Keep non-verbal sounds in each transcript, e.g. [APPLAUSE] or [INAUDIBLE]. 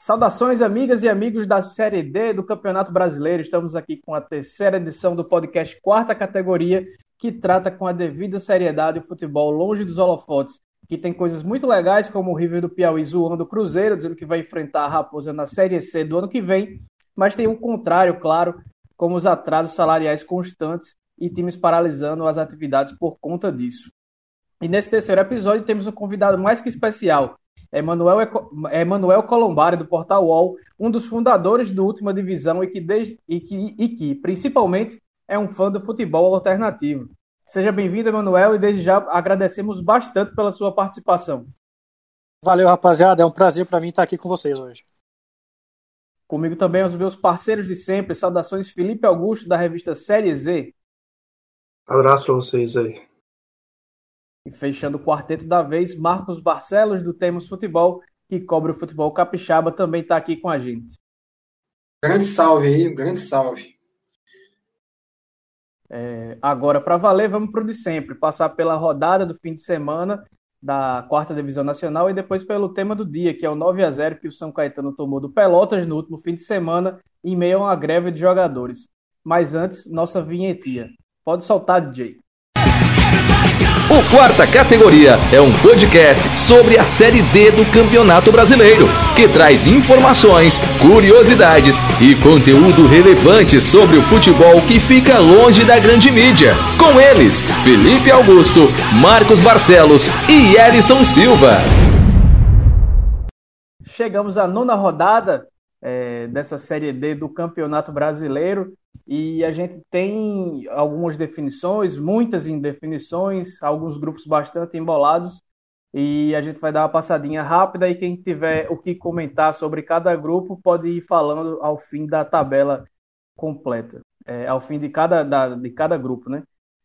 Saudações, amigas e amigos da Série D do Campeonato Brasileiro. Estamos aqui com a terceira edição do podcast Quarta Categoria, que trata com a devida seriedade o futebol longe dos holofotes, que tem coisas muito legais, como o River do Piauí zoando o Cruzeiro, dizendo que vai enfrentar a Raposa na Série C do ano que vem, mas tem um contrário, claro, como os atrasos salariais constantes e times paralisando as atividades por conta disso. E nesse terceiro episódio temos um convidado mais que especial, Emanuel, Emanuel Colombari, do Portal UOL, um dos fundadores do Última Divisão e que, desde, e, que, e que, principalmente, é um fã do futebol alternativo. Seja bem-vindo, Emanuel, e desde já agradecemos bastante pela sua participação. Valeu, rapaziada. É um prazer para mim estar aqui com vocês hoje. Comigo também os meus parceiros de sempre. Saudações, Felipe Augusto, da revista Série Z. Abraço para vocês aí. E fechando o quarteto da vez, Marcos Barcelos, do Temos Futebol, que cobre o futebol capixaba, também está aqui com a gente. Grande salve aí, grande salve. É, agora, para valer, vamos para o de sempre, passar pela rodada do fim de semana da quarta divisão nacional e depois pelo tema do dia, que é o 9 a 0 que o São Caetano tomou do Pelotas no último fim de semana, em meio a uma greve de jogadores. Mas antes, nossa vinhetinha. Pode soltar, DJ. O Quarta Categoria é um podcast sobre a Série D do Campeonato Brasileiro, que traz informações, curiosidades e conteúdo relevante sobre o futebol que fica longe da grande mídia. Com eles, Felipe Augusto, Marcos Barcelos e Erison Silva. Chegamos à nona rodada é, dessa Série D do Campeonato Brasileiro e a gente tem algumas definições, muitas indefinições, alguns grupos bastante embolados e a gente vai dar uma passadinha rápida e quem tiver o que comentar sobre cada grupo pode ir falando ao fim da tabela completa, é, ao fim de cada, da, de cada grupo, né?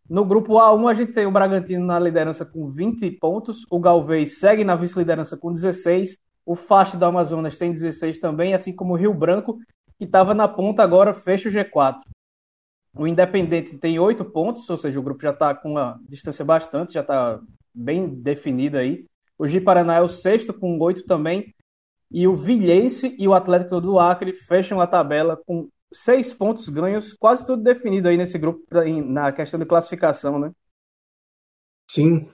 No grupo A1 a gente tem o Bragantino na liderança com 20 pontos, o Galvez segue na vice-liderança com 16, o Fast do Amazonas tem 16 também, assim como o Rio Branco, que estava na ponta, agora fecha o G4. O Independente tem 8 pontos, ou seja, o grupo já está com uma distância bastante, já está bem definido aí. O Gi Paraná é o sexto com 8 também. E o Vilhense e o Atlético do Acre fecham a tabela com seis pontos ganhos, quase tudo definido aí nesse grupo na questão de classificação, né? Sim.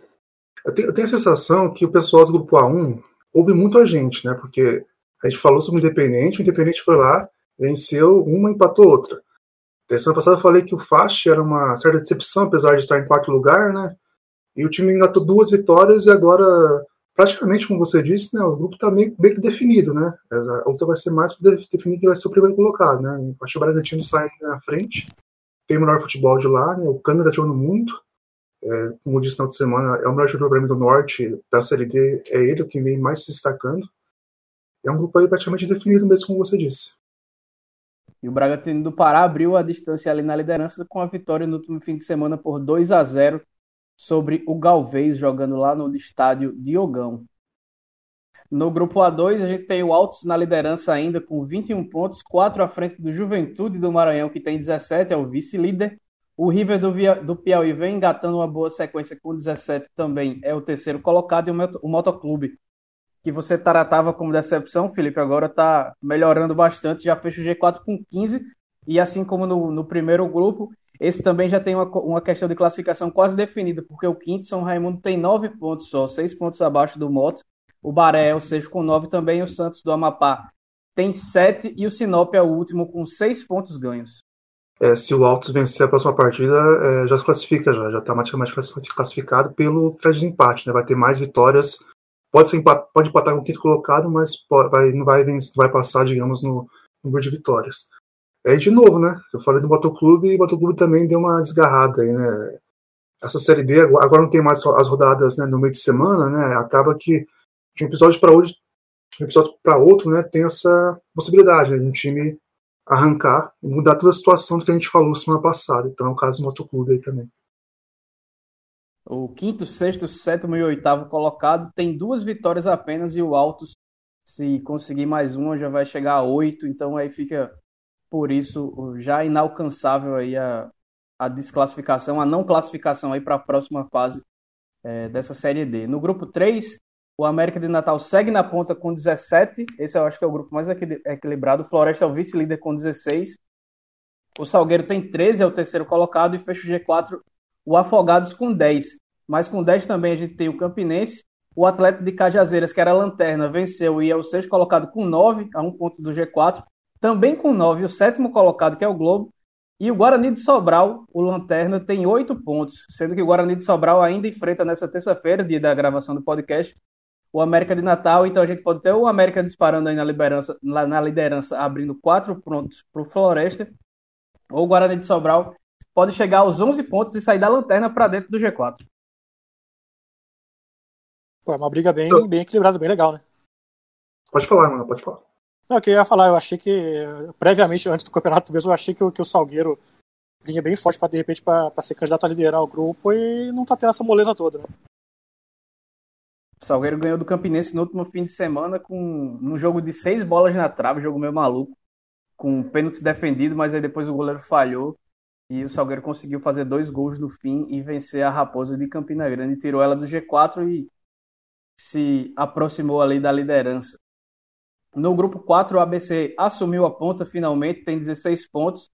Eu tenho, eu tenho a sensação que o pessoal do grupo A1 houve muita gente, né? Porque a gente falou sobre o Independente, o Independente foi lá, venceu uma, empatou outra. Na semana passada eu falei que o Fast era uma certa decepção, apesar de estar em quarto lugar, né? E o time engatou duas vitórias e agora, praticamente, como você disse, né, o grupo está meio, meio que definido, né? A outra vai ser mais para definir quem vai ser o primeiro colocado, né? Acho que o Bragantino sai na frente, tem o melhor futebol de lá, né? O Cana está jogando muito, é, como eu disse na outra semana, é o melhor jogador do Norte, da Série D, é ele que vem mais se destacando. É um grupo aí praticamente definido mesmo, como você disse. E o Bragantino do Pará abriu a distância ali na liderança com a vitória no último fim de semana por 2 a 0 sobre o Galvez, jogando lá no estádio Diogão. No grupo A2, a gente tem o Altos na liderança ainda com 21 pontos, 4 à frente do Juventude do Maranhão, que tem 17, é o vice-líder. O River do, Via, do Piauí vem engatando uma boa sequência com 17 também, é o terceiro colocado, e o, o Motoclube, que você tratava como decepção, Felipe, agora está melhorando bastante, já fecha o G4 com 15, e assim como no, no primeiro grupo, esse também já tem uma, uma questão de classificação quase definida, porque o quinto, São Raimundo, tem 9 pontos só, 6 pontos abaixo do Moto, o Baré é o sexto com 9 também, o Santos do Amapá tem 7 e o Sinop é o último com 6 pontos ganhos é, se o Altos vencer a próxima partida, é, já se classifica, já já está matematicamente classificado pelo desempate, né? Vai ter mais vitórias, pode ser pode empatar com o quinto colocado, mas pode, vai, não vai, vai passar, digamos, no número de vitórias. Aí de novo, né? Eu falei do Motoclube e o Motoclube também deu uma desgarrada aí, né? Essa série D agora não tem mais as rodadas né, no meio de semana, né? Acaba que de um episódio para outro, de um episódio para outro, né? Tem essa possibilidade né, de um time arrancar e mudar toda a situação do que a gente falou semana passada. Então é o caso do Motoclube aí também. O quinto, sexto, sétimo e oitavo colocado tem duas vitórias apenas e o Altos, se conseguir mais uma, já vai chegar a oito. Então aí fica, por isso, já inalcançável aí a, a desclassificação, a não classificação aí para a próxima fase é, dessa Série D. No grupo 3, O América de Natal segue na ponta com 17. Esse eu acho que é o grupo mais equilibrado. O Floresta é o vice-líder com 16. O Salgueiro tem 13, é o terceiro colocado. E fecha o G4 o Afogados com 10. Mas com 10 também a gente tem o Campinense. O Atlético de Cajazeiras, que era lanterna, venceu e é o sexto colocado com 9, a um ponto do G4. Também com 9, o sétimo colocado, que é o Globo. E o Guarani de Sobral, o Lanterna, tem 8 pontos, sendo que o Guarani de Sobral ainda enfrenta nessa terça-feira, dia da gravação do podcast, o América de Natal. Então a gente pode ter o América disparando aí na liderança, na liderança abrindo 4 pontos para o Floresta, ou o Guarani de Sobral pode chegar aos 11 pontos e sair da lanterna para dentro do G4. Pô, é uma briga bem, bem equilibrada, bem legal, né? Pode falar, mano, pode falar. Não, eu queria falar, eu achei que, previamente, antes do campeonato mesmo, eu achei que, que o Salgueiro vinha bem forte para de repente para ser candidato a liderar o grupo e não tá tendo essa moleza toda, né? O Salgueiro ganhou do Campinense no último fim de semana com um jogo de seis bolas na trave, jogo meio maluco, com pênalti defendido, mas aí depois o goleiro falhou e o Salgueiro conseguiu fazer dois gols no fim e vencer a Raposa de Campina Grande, tirou ela do G4 e se aproximou ali da liderança. No grupo 4, o ABC assumiu a ponta finalmente, tem 16 pontos.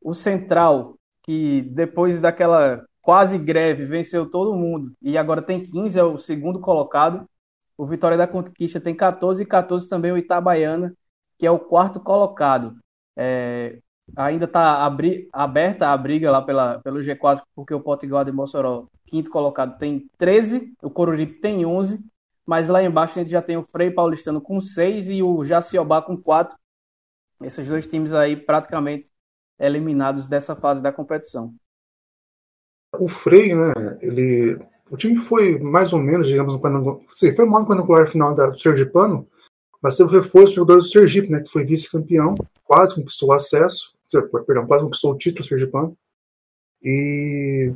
O Central, que depois daquela quase greve venceu todo mundo e agora tem 15, é o segundo colocado. O Vitória da Conquista tem 14 e 14 também o Itabaiana, que é o quarto colocado. É, ainda está aberta a briga lá pela, pelo G4, porque o Potiguar de Mossoró, quinto colocado, tem 13, o Coruripe tem 11 mas lá embaixo a gente já tem o Frei Paulistano com 6 e o Jaciobá com 4. Esses dois times aí praticamente eliminados dessa fase da competição. O Frei, né, ele, o time foi mais ou menos, digamos, quando, sim, foi mal quando final da Sergipano, mas teve o reforço do jogador do Sergipe, né, que foi vice-campeão, quase conquistou o acesso, perdão, quase conquistou o título Sergipano. E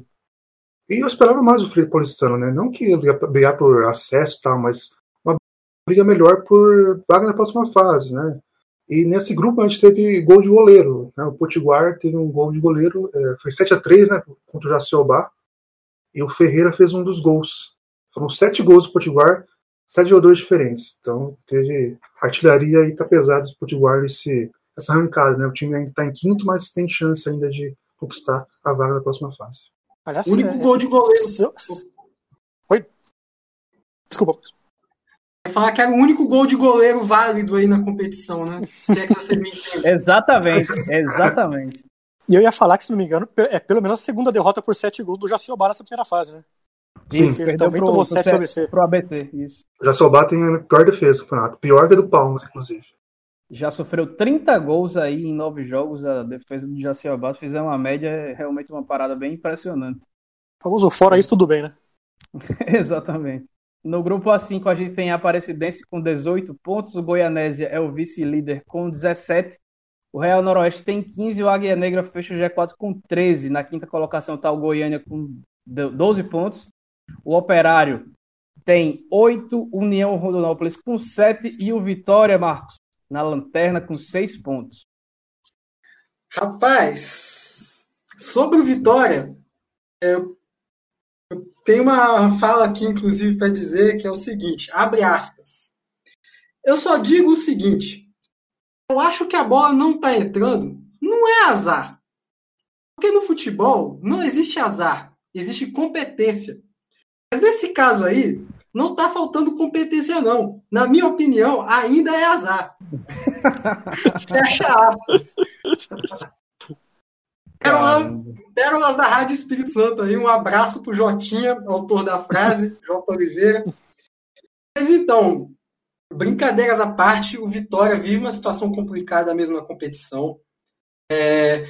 e eu esperava mais o Felipe Paulistano, né? Não que ele ia brigar por acesso e tal, mas uma briga melhor por vaga na próxima fase, né? E nesse grupo a gente teve gol de goleiro. Né? O Potiguar teve um gol de goleiro, é, foi 7 a 3 né, contra o Jaciobá. E o Ferreira fez um dos gols. Foram sete gols do Potiguar, sete jogadores diferentes. Então teve artilharia e tá pesado do Potiguar esse, essa arrancada. Né? O time ainda está em quinto, mas tem chance ainda de conquistar a vaga da próxima fase. Aliás, o único é... gol de goleiro. Oi? Desculpa. Falar que era o único gol de goleiro válido aí na competição, né? Se é que você me entende. [LAUGHS] exatamente, exatamente. E eu ia falar que, se não me engano, é pelo menos a segunda derrota por sete gols do Jaciobá nessa primeira fase, né? Sim, Isso, ele também pro, tomou sete pro ABC. Pro ABC, isso. O Jaciobá tem a pior defesa do campeonato, pior que a do Palmas, inclusive já sofreu 30 gols aí em nove jogos. A defesa do Jaci Abbas fizer uma média, é realmente uma parada bem impressionante. Famoso fora isso, tudo bem, né? [LAUGHS] Exatamente. No grupo A5 a gente tem a Aparecidense com 18 pontos, o Goianésia é o vice-líder com 17, o Real Noroeste tem 15 e o Águia Negra fecha o G4 com 13. Na quinta colocação está o Goiânia com 12 pontos. O Operário tem 8, União Rondonópolis com 7 e o Vitória, Marcos, na lanterna com seis pontos. Rapaz, sobre o Vitória, eu, eu tenho uma fala aqui, inclusive, para dizer que é o seguinte: abre aspas. Eu só digo o seguinte: eu acho que a bola não está entrando, não é azar. Porque no futebol não existe azar, existe competência. Mas nesse caso aí, não está faltando competência, não. Na minha opinião, ainda é azar. [LAUGHS] Fecha aspas. Pérolas da Rádio Espírito Santo aí. Um abraço pro Jotinha, autor da frase, [LAUGHS] Jota Oliveira. Mas então, brincadeiras à parte, o Vitória vive uma situação complicada mesmo na competição. É,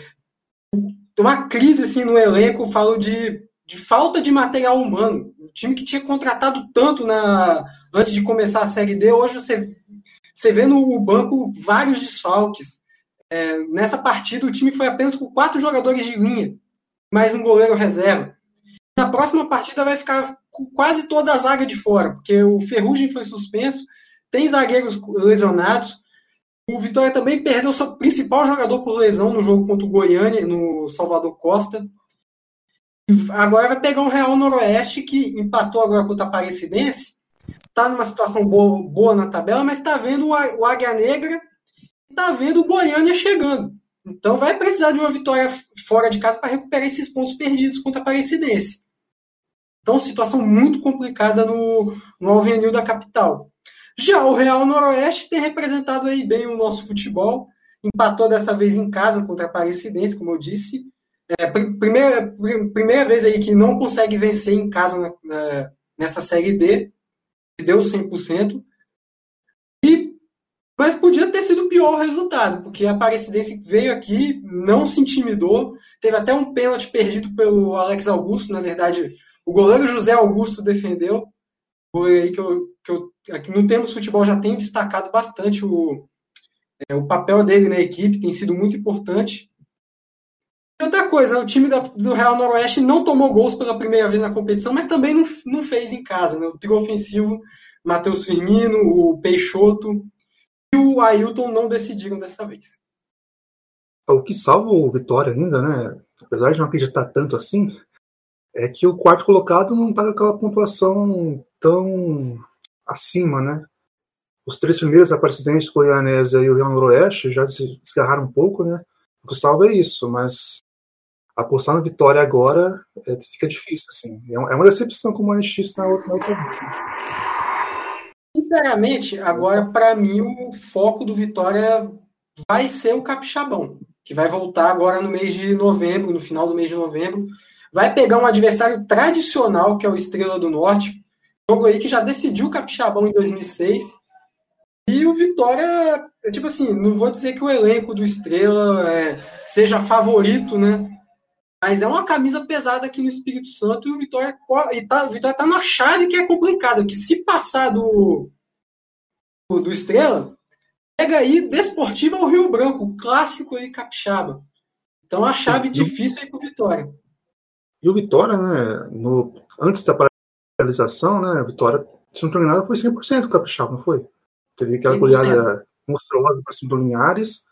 tem uma crise assim no elenco, falo de, de falta de material humano time que tinha contratado tanto na antes de começar a Série D, hoje você, você vê no banco vários desfalques. É, nessa partida, o time foi apenas com quatro jogadores de linha, mais um goleiro reserva. Na próxima partida, vai ficar com quase toda a zaga de fora, porque o Ferrugem foi suspenso, tem zagueiros lesionados. O Vitória também perdeu seu principal jogador por lesão no jogo contra o Goiânia, no Salvador Costa. Agora vai pegar um Real Noroeste que empatou agora contra a Aparecidense, está numa situação boa, boa, na tabela, mas está vendo o Águia Negra, está vendo o Goiânia chegando. Então vai precisar de uma vitória fora de casa para recuperar esses pontos perdidos contra a Aparecidense. Então, situação muito complicada no, no Alvenil da capital. Já o Real Noroeste tem representado aí bem o nosso futebol. Empatou dessa vez em casa contra a Aparecidense, como eu disse. É, primeira, primeira vez aí que não consegue vencer em casa na, na, nessa Série D. Deu 100%. E, mas podia ter sido pior o resultado, porque a Aparecidense veio aqui, não se intimidou. Teve até um pênalti perdido pelo Alex Augusto, na verdade o goleiro José Augusto defendeu. Foi aí que eu, que eu aqui no Temos Futebol já tenho destacado bastante o, é, o papel dele na equipe, tem sido muito importante. Outra coisa, o time da, do Real Noroeste não tomou gols pela primeira vez na competição, mas também não, não fez em casa. Né? O trio ofensivo, Matheus Firmino, o Peixoto e o Ailton não decidiram dessa vez. O que salva o Vitória ainda, né? Apesar de não acreditar tanto assim, é que o quarto colocado não está com aquela pontuação tão acima, né? Os três primeiros, a Aparecidense, Goianésia e o Rio Noroeste, já se desgarraram um pouco, né? O que salva é isso, mas apostar na vitória agora é, fica difícil, assim. É, é uma decepção como a gente disse na outra, vez. Né? Sinceramente, agora, para mim, o foco do Vitória vai ser o Capixabão, que vai voltar agora no mês de novembro, no final do mês de novembro, vai pegar um adversário tradicional, que é o Estrela do Norte, jogo aí que já decidiu o Capixabão em 2006. E o Vitória, tipo assim, não vou dizer que o elenco do Estrela é, seja favorito, né? Mas é uma camisa pesada aqui no Espírito Santo e o Vitória, e tá, o Vitória tá na chave que é complicada, que se passar do, do Estrela, pega aí Desportiva ao Rio Branco, clássico aí capixaba. Então a chave difícil aí pro Vitória. E o Vitória, né, no, antes da paralisação, né, a Vitória, se não estou enganado, foi 100% capixaba, não foi? Teve aquela goleada monstruosa para cima do Linhares.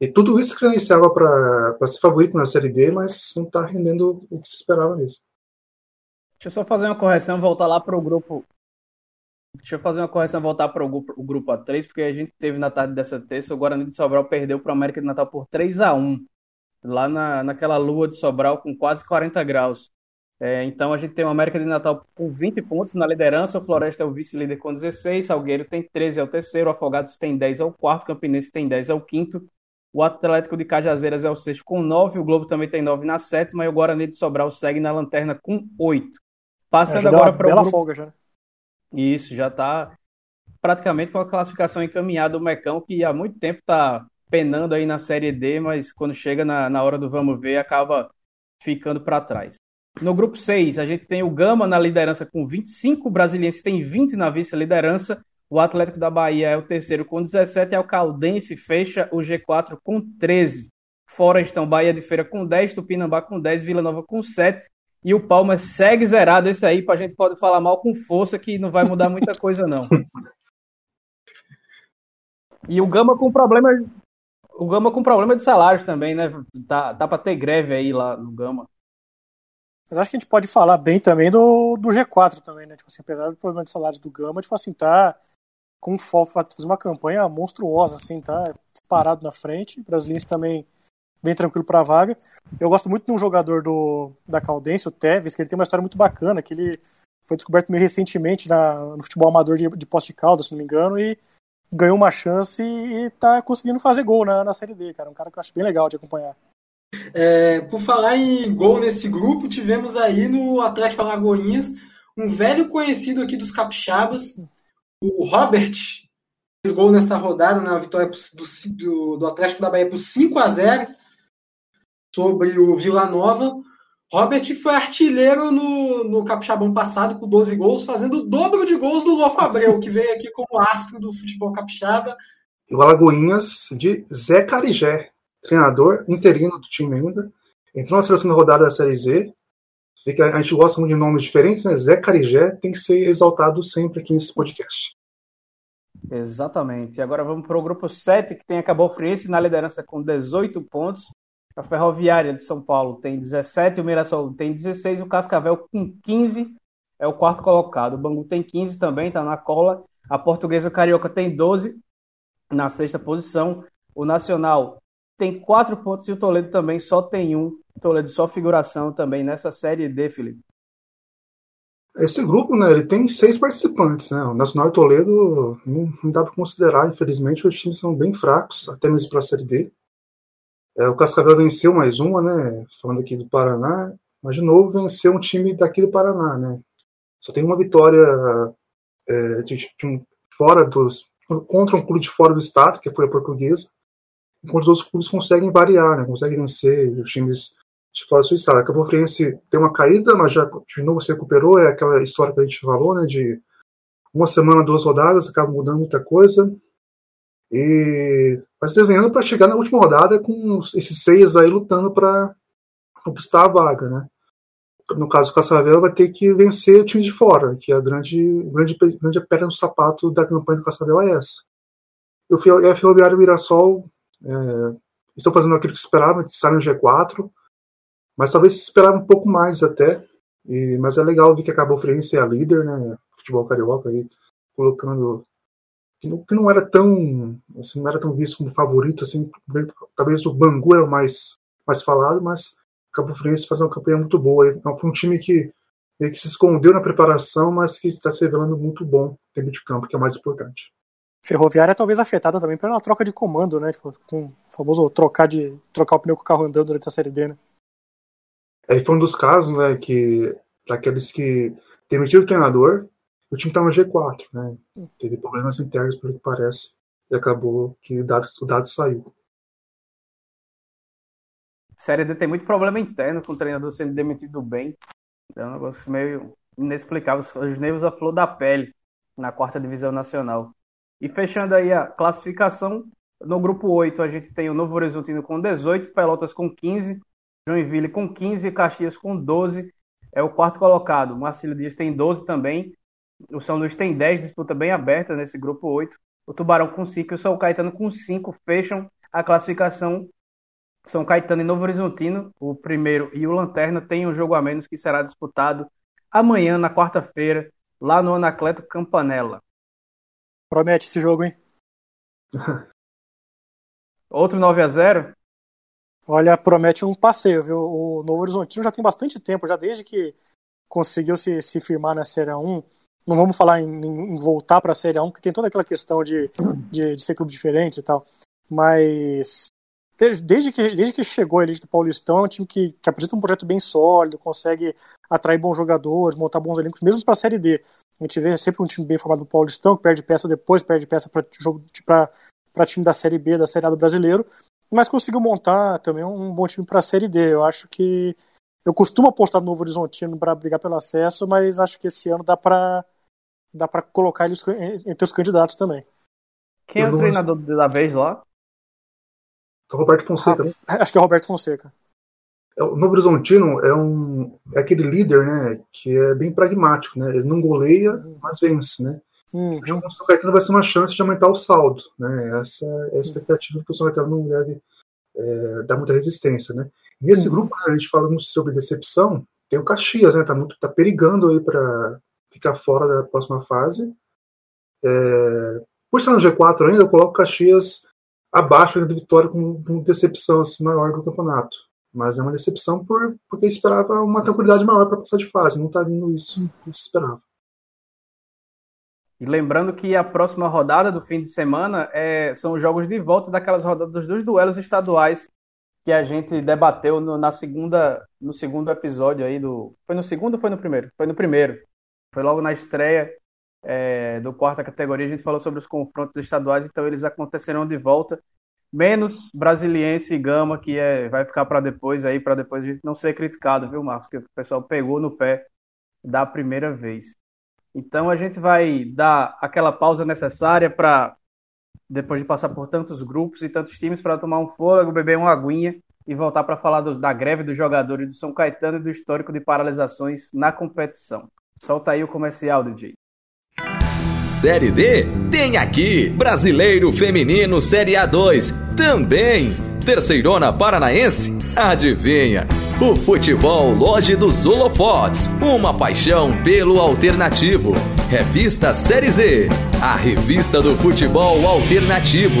E tudo isso credenciava para ser favorito na Série D, mas não está rendendo o que se esperava mesmo. Deixa eu só fazer uma correção, voltar lá para o grupo. Deixa eu fazer uma correção, voltar para o grupo, o grupo A3, porque a gente teve na tarde dessa terça, o Guarani de Sobral perdeu para o América de Natal por 3 a 1 lá na, naquela lua de Sobral com quase 40 graus. É, então a gente tem o América de Natal com 20 pontos na liderança, o Floresta é o vice-líder com 16, Salgueiro tem 13 é o terceiro, Afogados tem 10 é o quarto, Campinense tem 10 é o quinto, o Atlético de Cajazeiras é o sexto com 9, o Globo também tem 9 na sétima e o Guarani de Sobral segue na lanterna com 8. Passando é, agora para o grupo... folga já. Isso, já está praticamente com a classificação encaminhada do Mecão, que há muito tempo está penando aí na Série D, mas quando chega na, na hora do vamos ver, acaba ficando para trás. No grupo 6, a gente tem o Gama na liderança com 25, o Brasiliense tem 20 na vice-liderança, o Atlético da Bahia é o terceiro com 17 e o Caldense fecha o G4 com 13. Fora estão Bahia de Feira com 10, Tupinambá com 10, Vila Nova com 7 e o Palmas segue zerado. Esse aí, a gente pode falar mal com força que não vai mudar muita coisa não. E o Gama com problema o Gama com problema de salários também, né? Tá, tá para ter greve aí lá no Gama. Mas acho que a gente pode falar bem também do, do G4 também, né? Tipo assim, apesar do problema de salários do Gama, tipo assim, tá com foco fazer uma campanha monstruosa, assim, tá disparado na frente. Brasileiro também bem tranquilo para a vaga. Eu gosto muito de um jogador do, da Caldense, o Tevez, que ele tem uma história muito bacana, que ele foi descoberto meio recentemente na, no futebol amador de, de Poste de Caldas, se não me engano, e ganhou uma chance e tá conseguindo fazer gol na, na Série D, cara. Um cara que eu acho bem legal de acompanhar. É, por falar em gol nesse grupo, tivemos aí no Atlético Alagoinhas um velho conhecido aqui dos capixabas, o Robert, fez gol nessa rodada, na vitória do, do, do Atlético da Bahia por 5 a 0 sobre o Vila Nova. Robert foi artilheiro no, no Capixabão passado com 12 gols, fazendo o dobro de gols do Louco Abreu, que veio aqui como astro do futebol capixaba. E o Alagoinhas de Zé Carigé, treinador interino do time ainda. Entrou na seleção da rodada da Série Z. A gente gosta muito de nomes diferentes, né? Zé Carigé tem que ser exaltado sempre aqui nesse podcast. Exatamente. E agora vamos para o grupo 7, que tem a Cabo Friense na liderança com 18 pontos. A Ferroviária de São Paulo tem 17, o Mirassol tem 16, o Cascavel com 15. é o quarto colocado. O Bangu tem 15 também, está na cola. A Portuguesa Carioca tem 12 na sexta posição. O Nacional tem quatro pontos e o Toledo também só tem um. O Toledo só figuração também nessa série D, Felipe. Esse grupo, né, ele tem seis participantes, né? O Nacional e Toledo não, não dá para considerar, infelizmente, os times são bem fracos, até mesmo para a Série D. É, o Cascavel venceu mais uma, né? Falando aqui do Paraná, mas de novo venceu um time daqui do Paraná, né? Só tem uma vitória é, de, de um, fora dos contra um clube de fora do estado, que foi a Portuguesa, enquanto os outros clubes conseguem variar, né? Conseguem vencer os times de fora do seu estado. A Cabo Friense tem uma caída, mas já de novo se recuperou. É aquela história que a gente falou, né? De uma semana, duas rodadas, acaba mudando muita coisa. E vai se desenhando para chegar na última rodada com esses seis aí lutando para conquistar a vaga, né? No caso, o Cascavel vai ter que vencer o time de fora, que é a grande, grande, grande pedra no sapato da campanha do Cascavel é essa. E o Mirassol é, estão fazendo aquilo que se esperava, que estar no G4, mas talvez esperava um pouco mais até. E, mas é legal ver que acabou o Fluminense é a líder, né? Futebol carioca aí, colocando que não, que não, era tão assim, não era tão visto como favorito assim talvez o Bangu é o mais mais falado mas Cabo Friense faz uma campanha muito boa então, foi um time que que se escondeu na preparação mas que está se revelando muito bom dentro de campo que é o mais importante Ferroviária é talvez afetada também pela troca de comando né tipo, com o famoso trocar de trocar o pneu com o carro andando durante a série D né Aí foi um dos casos né que daqueles que demitiram o treinador o time tá no G4, né? Teve problemas internos, pelo que parece, e acabou que o dado, o dado saiu. Série D tem muito problema interno com o treinador sendo demitido bem. É um negócio meio inexplicável. Os nervos à flor da pele na quarta divisão nacional. E fechando aí a classificação, no grupo 8 a gente tem o Novo Horizontino com 18, Pelotas com 15, Joinville com 15 e Caxias com 12. É o quarto colocado. Marcelo Dias tem 12 também. O São Luís tem 10, disputa bem aberta nesse grupo 8. O Tubarão com 5 e o São Caetano com 5 fecham a classificação. São Caetano e Novo Horizontino, o primeiro e o Lanterna, tem um jogo a menos que será disputado amanhã, na quarta-feira, lá no Anacleto Campanella. Promete esse jogo, hein? [LAUGHS] Outro 9 a 0 Olha, promete um passeio, viu? O Novo Horizontino já tem bastante tempo, já desde que conseguiu se, se firmar na Série 1 não vamos falar em, em voltar para a Série 1, porque tem toda aquela questão de, de, de ser clube diferente e tal. Mas desde que, desde que chegou a elite do Paulistão, é um time que, que apresenta um projeto bem sólido, consegue atrair bons jogadores, montar bons elencos, mesmo para a Série D. A gente vê sempre um time bem formado no Paulistão, que perde peça depois, perde peça para time da Série B, da Série A do brasileiro, mas conseguiu montar também um bom time para a Série D. Eu acho que. Eu costumo apostar no Novo Horizontino para brigar pelo acesso, mas acho que esse ano dá para dá para colocar eles entre os candidatos também. Quem é o treinador da vez lá? É o Roberto Fonseca, né? ah, Acho que é o Roberto Fonseca. É, o Novo Horizontino é, um, é aquele líder, né, que é bem pragmático, né? Ele não goleia, mas vence, né? Uhum. O São Caetano vai ser uma chance de aumentar o saldo, né? Essa é a expectativa que o São Caetano não deve é, dar muita resistência, né? Nesse uhum. grupo, a gente fala muito sobre decepção, tem o Caxias, né? Tá, muito, tá perigando aí para ficar fora da próxima fase. É, por estar no G4 ainda, eu coloco Caxias abaixo do Vitória com, com decepção assim, maior do campeonato. Mas é uma decepção por, porque esperava uma tranquilidade maior para passar de fase. Não está vindo isso que se esperava. E lembrando que a próxima rodada do fim de semana é, são os jogos de volta daquelas rodadas dos dois duelos estaduais que a gente debateu no, na segunda, no segundo episódio aí do. Foi no segundo ou foi no primeiro? Foi no primeiro. Foi logo na estreia é, do quarta categoria, a gente falou sobre os confrontos estaduais, então eles acontecerão de volta, menos Brasiliense e Gama, que é, vai ficar para depois aí, para depois a gente não ser criticado, viu, Marcos? Que o pessoal pegou no pé da primeira vez. Então a gente vai dar aquela pausa necessária para, depois de passar por tantos grupos e tantos times, para tomar um fôlego, beber uma aguinha e voltar para falar do, da greve dos jogadores do São Caetano e do histórico de paralisações na competição. Solta aí o comercial, DJ. Série D tem aqui Brasileiro Feminino Série A2 também. Terceirona Paranaense? Adivinha? O futebol longe dos holofotes, uma paixão pelo alternativo. Revista Série Z, a revista do futebol alternativo.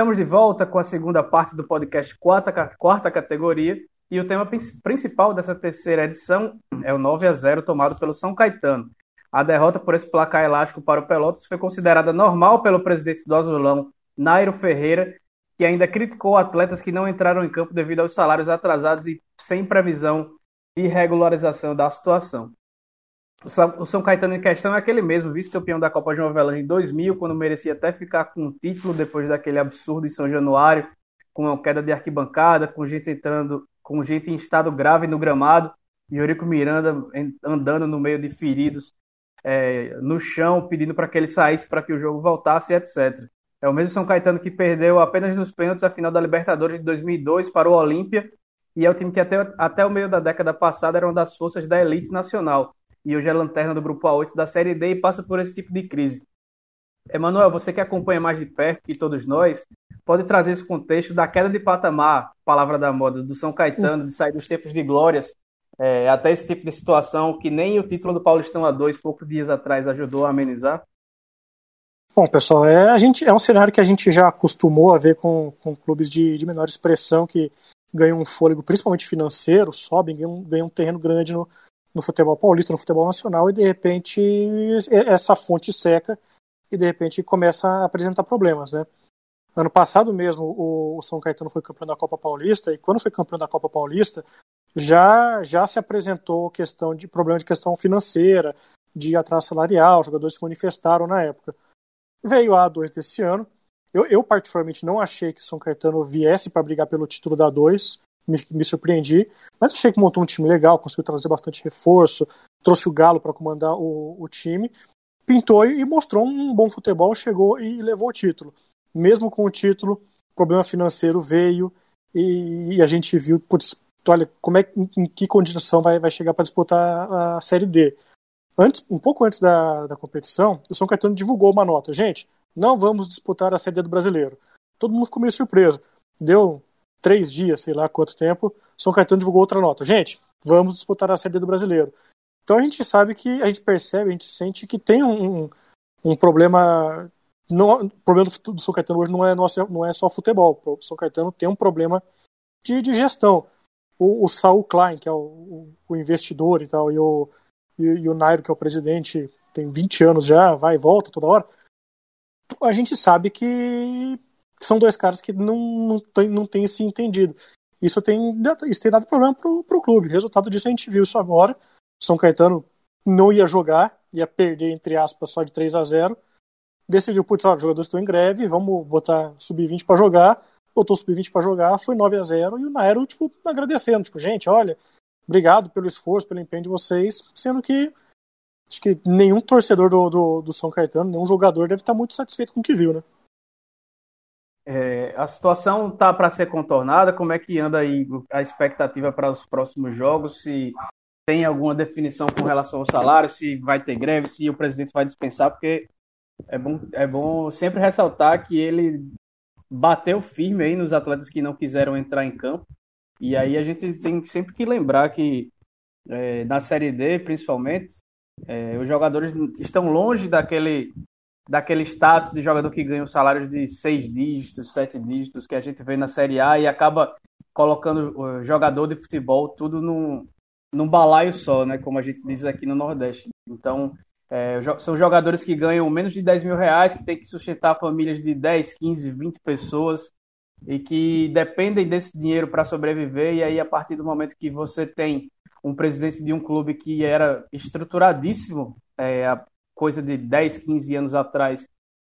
Estamos de volta com a segunda parte do podcast Quarta, quarta Categoria e o tema principal dessa terceira edição é o 9 a 0 tomado pelo São Caetano. A derrota por esse placar elástico para o Pelotas foi considerada normal pelo presidente do Azulão, Nairo Ferreira, que ainda criticou atletas que não entraram em campo devido aos salários atrasados e sem previsão e regularização da situação. O São Caetano em questão é aquele mesmo, vice-campeão da Copa João Avelange em 2000, quando merecia até ficar com o título depois daquele absurdo em São Januário, com a queda de arquibancada, com gente entrando, com gente em estado grave no gramado, e Eurico Miranda andando no meio de feridos é, no chão, pedindo para que ele saísse para que o jogo voltasse, etc. É o mesmo São Caetano que perdeu apenas nos pênaltis a final da Libertadores de 2002 para o Olímpia, e é o time que até, até o meio da década passada era uma das forças da elite nacional e hoje é lanterna do grupo A8 da Série D e passa por esse tipo de crise. Emanuel, você que acompanha mais de perto que todos nós, pode trazer esse contexto da queda de patamar, palavra da moda, do São Caetano, de sair dos tempos de glórias é, até esse tipo de situação que nem o título do Paulistão A2, poucos dias atrás, ajudou a amenizar? Bom, pessoal, é, a gente, é um cenário que a gente já acostumou a ver com, com clubes de, de menor expressão que ganham um fôlego, principalmente financeiro, sobem, ganham, ganham um terreno grande no, no futebol paulista, no futebol nacional, e de repente essa fonte seca e de repente começa a apresentar problemas, né? Ano passado mesmo o São Caetano foi campeão da Copa Paulista e quando foi campeão da Copa Paulista já já se apresentou questão de problema de questão financeira, de atraso salarial, jogadores se manifestaram na época. Veio a A2 desse ano. Eu, eu particularmente não achei que o São Caetano viesse para brigar pelo título da A2 me, me surpreendi. Mas achei que montou um time legal, conseguiu trazer bastante reforço, trouxe o Galo para comandar o, o, time, pintou e mostrou um bom futebol, chegou e levou o título. Mesmo com o título, o problema financeiro veio e, e a gente viu, putz, olha, como é, em que condição vai, vai chegar para disputar a Série D. Antes, um pouco antes da, da competição, o São Caetano divulgou uma nota. Gente, não vamos disputar a Série D do Brasileiro. Todo mundo ficou meio surpreso. Deu três dias, sei lá quanto tempo, São Caetano divulgou outra nota. Gente, vamos disputar a Série do Brasileiro. Então a gente sabe que, a gente percebe, a gente sente que tem um, um problema. Não, o problema do, do São Caetano hoje não é, nosso, não é só futebol. O São Caetano tem um problema de, de gestão. O, o Saul Klein, que é o, o investidor e tal, e o, e, e o Nairo, que é o presidente, tem 20 anos já, vai e volta toda hora. A gente sabe que são dois caras que não, não, tem, não tem se entendido. Isso tem, isso tem dado problema pro, pro clube. Resultado disso a gente viu isso agora. São Caetano não ia jogar, ia perder, entre aspas, só de 3 a 0 Decidiu, putz, os jogadores estão em greve, vamos botar sub-20 para jogar. Botou sub-20 para jogar, foi 9 a 0 e o Nairo, tipo, agradecendo. Tipo, gente, olha, obrigado pelo esforço, pelo empenho de vocês. Sendo que acho que nenhum torcedor do, do, do São Caetano, nenhum jogador deve estar muito satisfeito com o que viu, né? É, a situação está para ser contornada. Como é que anda aí a expectativa para os próximos jogos? Se tem alguma definição com relação ao salário? Se vai ter greve? Se o presidente vai dispensar? Porque é bom, é bom sempre ressaltar que ele bateu firme aí nos atletas que não quiseram entrar em campo. E aí a gente tem sempre que lembrar que é, na Série D, principalmente, é, os jogadores estão longe daquele daquele status de jogador que ganha um salário de seis dígitos, sete dígitos que a gente vê na Série A e acaba colocando o jogador de futebol tudo num, num balaio só, né? Como a gente diz aqui no Nordeste. Então, é, são jogadores que ganham menos de 10 mil reais, que tem que sustentar famílias de 10, 15, 20 pessoas e que dependem desse dinheiro para sobreviver. E aí, a partir do momento que você tem um presidente de um clube que era estruturadíssimo é, coisa de 10, 15 anos atrás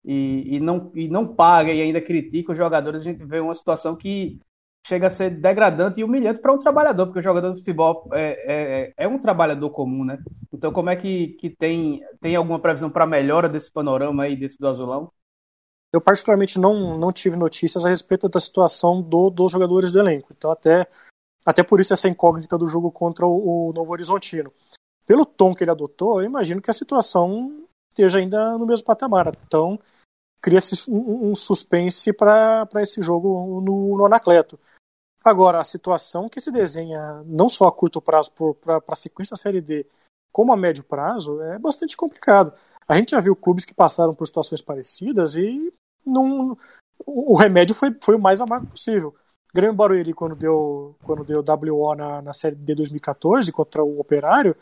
e, e, não, e não paga e ainda critica os jogadores, a gente vê uma situação que chega a ser degradante e humilhante para um trabalhador, porque o jogador de futebol é, é, é, um trabalhador comum, né? Então, como é que, que tem, tem alguma previsão para melhora desse panorama aí dentro do Azulão? Eu, particularmente, não, não tive notícias a respeito da situação do, dos jogadores do elenco. Então, até, até por isso, essa incógnita do jogo contra o, o Novo Horizontino. Pelo tom que ele adotou, eu imagino que a situação esteja ainda no mesmo patamar. Então, cria-se um, um, suspense para esse jogo no, no Anacleto. Agora, a situação que se desenha não só a curto prazo para a sequência da Série D, como a médio prazo, é bastante complicado. A gente já viu clubes que passaram por situações parecidas e não, o remédio foi, foi o mais amargo possível. Grêmio Barueri, quando deu, quando deu WO na, na Série D 2014 contra o Operário,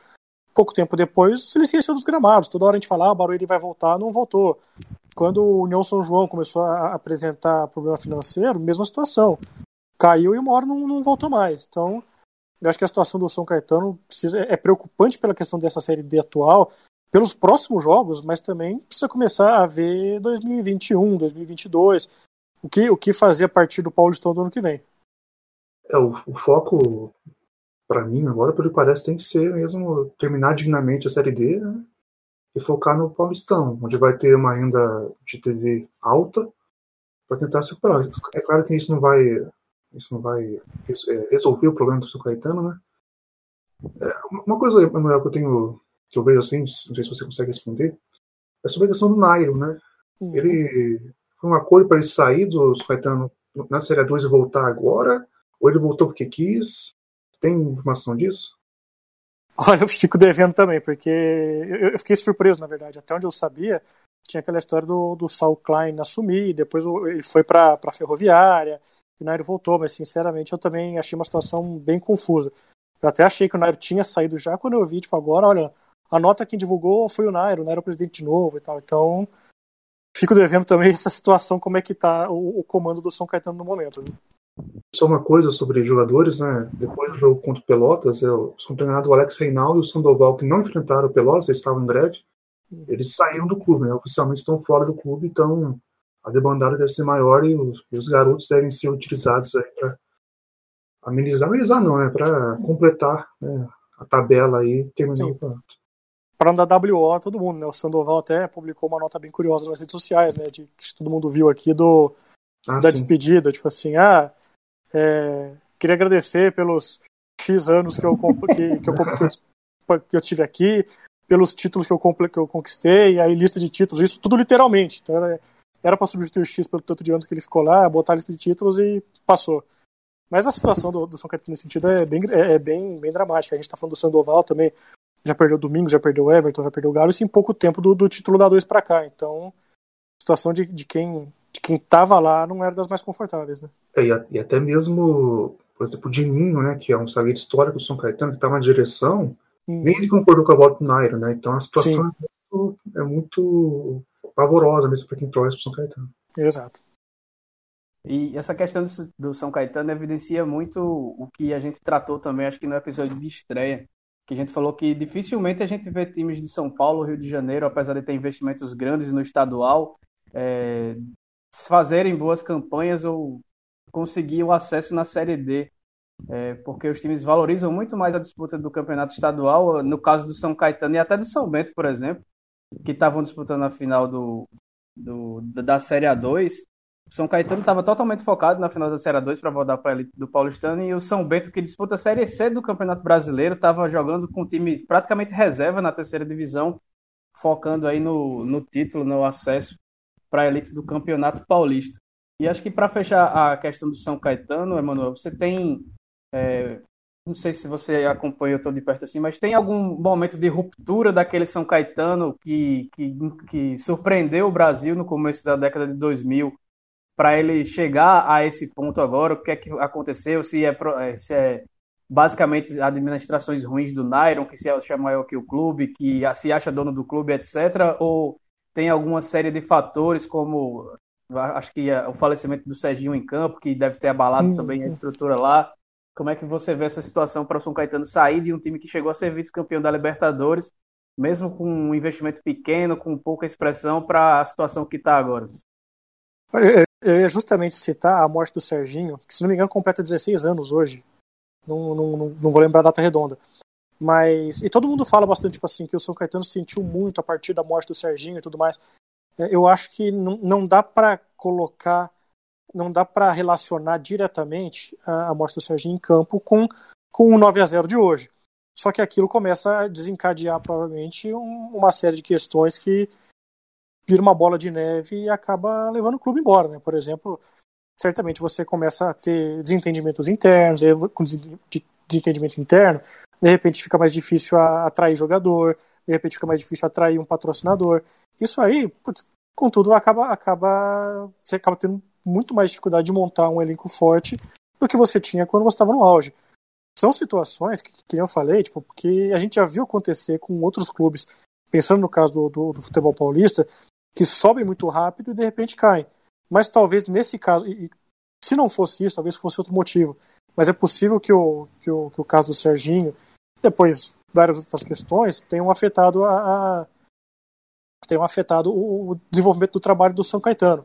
pouco tempo depois se licenciou dos gramados. Toda hora a gente falava, ah, o Barueri vai voltar, não voltou. Quando o União São João começou a apresentar problema financeiro, mesma situação. Caiu e uma hora não, não voltou mais. Então, eu acho que a situação do São Caetano precisa, é preocupante pela questão dessa Série D atual, pelos próximos jogos, mas também precisa começar a ver 2021, 2022, o que, o que fazer a partir do Paulistão do ano que vem. É, o, o foco, para mim, agora, pelo que parece, tem que ser mesmo terminar dignamente a Série D né, e focar no Paulistão, onde vai ter uma renda de TV alta para tentar se recuperar. É claro que isso não vai, isso não vai é, resolver o problema do São Caetano, né? É, uma coisa, Manuel, que eu tenho que eu vejo assim, não sei se você consegue responder, é sobre a questão do Nairo, né? Uhum. Ele foi um acordo para ele sair do Caetano na Série 2 e voltar agora? Ou ele voltou porque quis? Tem informação disso? Olha, eu fico devendo também, porque eu, fiquei surpreso, na verdade. Até onde eu sabia, tinha aquela história do, do Saul Klein assumir, depois ele foi para a Ferroviária, e o Nairo voltou, mas sinceramente eu também achei uma situação bem confusa. Eu até achei que o Nairo tinha saído já, quando eu vi, tipo, agora, olha, a nota que divulgou foi o Nairo, o Nairo é o presidente novo e tal. Então, fico devendo também [LAUGHS] essa situação, como é que tá o, o comando do São Caetano no momento. Né? Só uma coisa sobre jogadores, né? Depois do jogo contra o Pelotas, eu sou treinado o Alex Reinaldo e o Sandoval, que não enfrentaram o Pelotas, eles estavam em greve, eles saíram do clube, né? Oficialmente estão fora do clube, então a debandada deve ser maior e os, e os garotos devem ser utilizados aí para amenizar, amenizar não, né? Para completar né, a tabela aí e terminar Sim. o campeonato para não dar WO a todo mundo, né? O Sandoval até publicou uma nota bem curiosa nas redes sociais, né? De que todo mundo viu aqui do ah, da sim. despedida, tipo assim, ah, é, queria agradecer pelos X anos que eu, que, que, eu, que eu tive aqui, pelos títulos que eu, que eu conquistei, aí lista de títulos, isso tudo literalmente. Então era para substituir o X pelo tanto de anos que ele ficou lá, botar a lista de títulos e passou. Mas a situação do, do São Caetano nesse sentido é bem, é, é bem, bem dramática. A gente está falando do Sandoval também, já perdeu Domingos, já perdeu Everton, já perdeu Galo, isso em pouco tempo do, do título da 2 para cá. Então, situação de, de quem de quem tava lá não era das mais confortáveis, né? É, e, até mesmo, por exemplo, o Dininho, né, que é um zagueiro histórico do São Caetano, que estava na direção, hum. nem ele concordou com a volta do Nairo, né? Então a situação é muito, é muito, pavorosa mesmo para quem torce pro São Caetano. Exato. E essa questão do, do São Caetano evidencia muito o que a gente tratou também, acho que no episódio de estreia, que a gente falou que dificilmente a gente vê times de São Paulo, Rio de Janeiro, apesar de ter investimentos grandes no estadual, é, fazerem boas campanhas ou conseguir o acesso na Série D. É, porque os times valorizam muito mais a disputa do campeonato estadual, no caso do São Caetano e até do São Bento, por exemplo, que estavam disputando a final do, do da Série A2, o São Caetano estava totalmente focado na final da Série 2 para voltar para a do Paulistano e o São Bento, que disputa a Série C do Campeonato Brasileiro, estava jogando com um time praticamente reserva na terceira divisão, focando aí no, no título, no acesso para a elite do Campeonato Paulista. E acho que para fechar a questão do São Caetano, Emanuel, você tem. É, não sei se você acompanhou tão de perto assim, mas tem algum momento de ruptura daquele São Caetano que, que, que surpreendeu o Brasil no começo da década de 2000 para ele chegar a esse ponto agora, o que é que aconteceu, se é, é, se é basicamente administrações ruins do Nairon, que se acha maior que o clube, que se acha dono do clube, etc., ou tem alguma série de fatores como acho que o falecimento do Serginho em campo, que deve ter abalado hum. também a estrutura lá. Como é que você vê essa situação para o São Caetano sair de um time que chegou a ser vice-campeão da Libertadores, mesmo com um investimento pequeno, com pouca expressão, para a situação que está agora? Eu ia justamente citar a morte do Serginho, que se não me engano completa 16 anos hoje. Não, não, não, não vou lembrar a data redonda. Mas. E todo mundo fala bastante, tipo assim, que o São Caetano sentiu muito a partir da morte do Serginho e tudo mais. É, eu acho que não, não dá para colocar. Não dá para relacionar diretamente a, a morte do Serginho em campo com, com o 9 a 0 de hoje. Só que aquilo começa a desencadear, provavelmente, um, uma série de questões que vira uma bola de neve e acaba levando o clube embora. Né? Por exemplo, certamente você começa a ter desentendimentos internos, com desentendimento interno, de repente fica mais difícil atrair jogador, de repente fica mais difícil atrair um patrocinador. Isso aí, putz, contudo, acaba, acaba, você acaba tendo muito mais dificuldade de montar um elenco forte do que você tinha quando você estava no auge. São situações que, que eu falei, tipo, que a gente já viu acontecer com outros clubes, pensando no caso do, do, do futebol paulista, que sobem muito rápido e de repente caem. Mas talvez nesse caso, e, se não fosse isso, talvez fosse outro motivo. Mas é possível que o, que o, que o caso do Serginho, depois várias outras questões, tenham afetado a, a tenham afetado o, desenvolvimento do trabalho do São Caetano.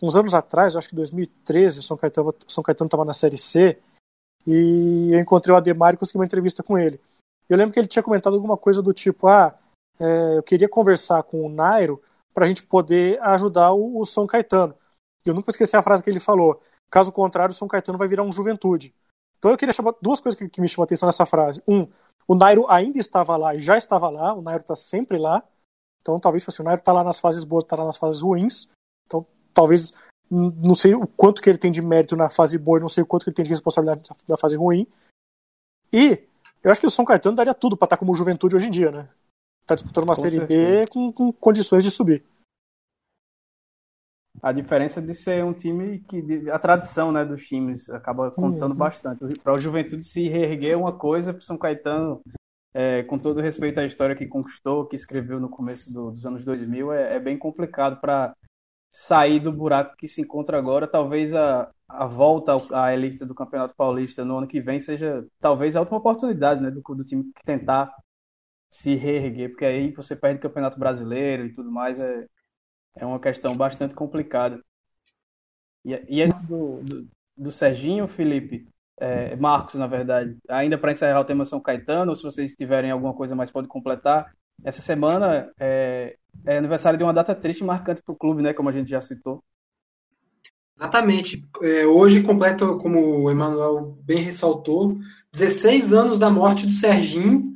Uns anos atrás, acho que em 2013, o São Caetano São Caetano estava na Série C e eu encontrei o Ademar e consegui uma entrevista com ele. Eu lembro que ele tinha comentado alguma coisa do tipo: ah, é, eu queria conversar com o Nairo para a gente poder ajudar o, o São Caetano. Eu nunca esqueci a frase que ele falou: caso contrário, o São Caetano vai virar um juventude. Então eu queria chamar duas coisas que, que me chamam atenção nessa frase. Um, o Nairo ainda estava lá e já estava lá, o Nairo está sempre lá. Então talvez tipo assim, o Nairo está lá nas fases boas, está lá nas fases ruins. Então talvez não sei o quanto que ele tem de mérito na fase boa, não sei o quanto que ele tem de responsabilidade na fase ruim. E eu acho que o São Caetano daria tudo para estar tá como juventude hoje em dia, né? Tá disputando uma com Série certeza. B com, com condições de subir. A diferença de ser um time que a tradição né, dos times acaba contando uhum. bastante. Para o Juventude se reerguer é uma coisa, para o São Caetano, é, com todo respeito à história que conquistou, que escreveu no começo do, dos anos 2000, é, é bem complicado para sair do buraco que se encontra agora. Talvez a, a volta à elite do Campeonato Paulista no ano que vem seja talvez a última oportunidade né, do, do time tentar se reerguer, porque aí você perde o Campeonato Brasileiro e tudo mais, é, é uma questão bastante complicada. E, e do, do, do Serginho, Felipe, é, Marcos, na verdade, ainda para encerrar o tema São Caetano, se vocês tiverem alguma coisa mais, pode completar. Essa semana é, é aniversário de uma data triste marcante para o clube, né? Como a gente já citou. Exatamente. É, hoje completa, como o Emanuel bem ressaltou, 16 anos da morte do Serginho,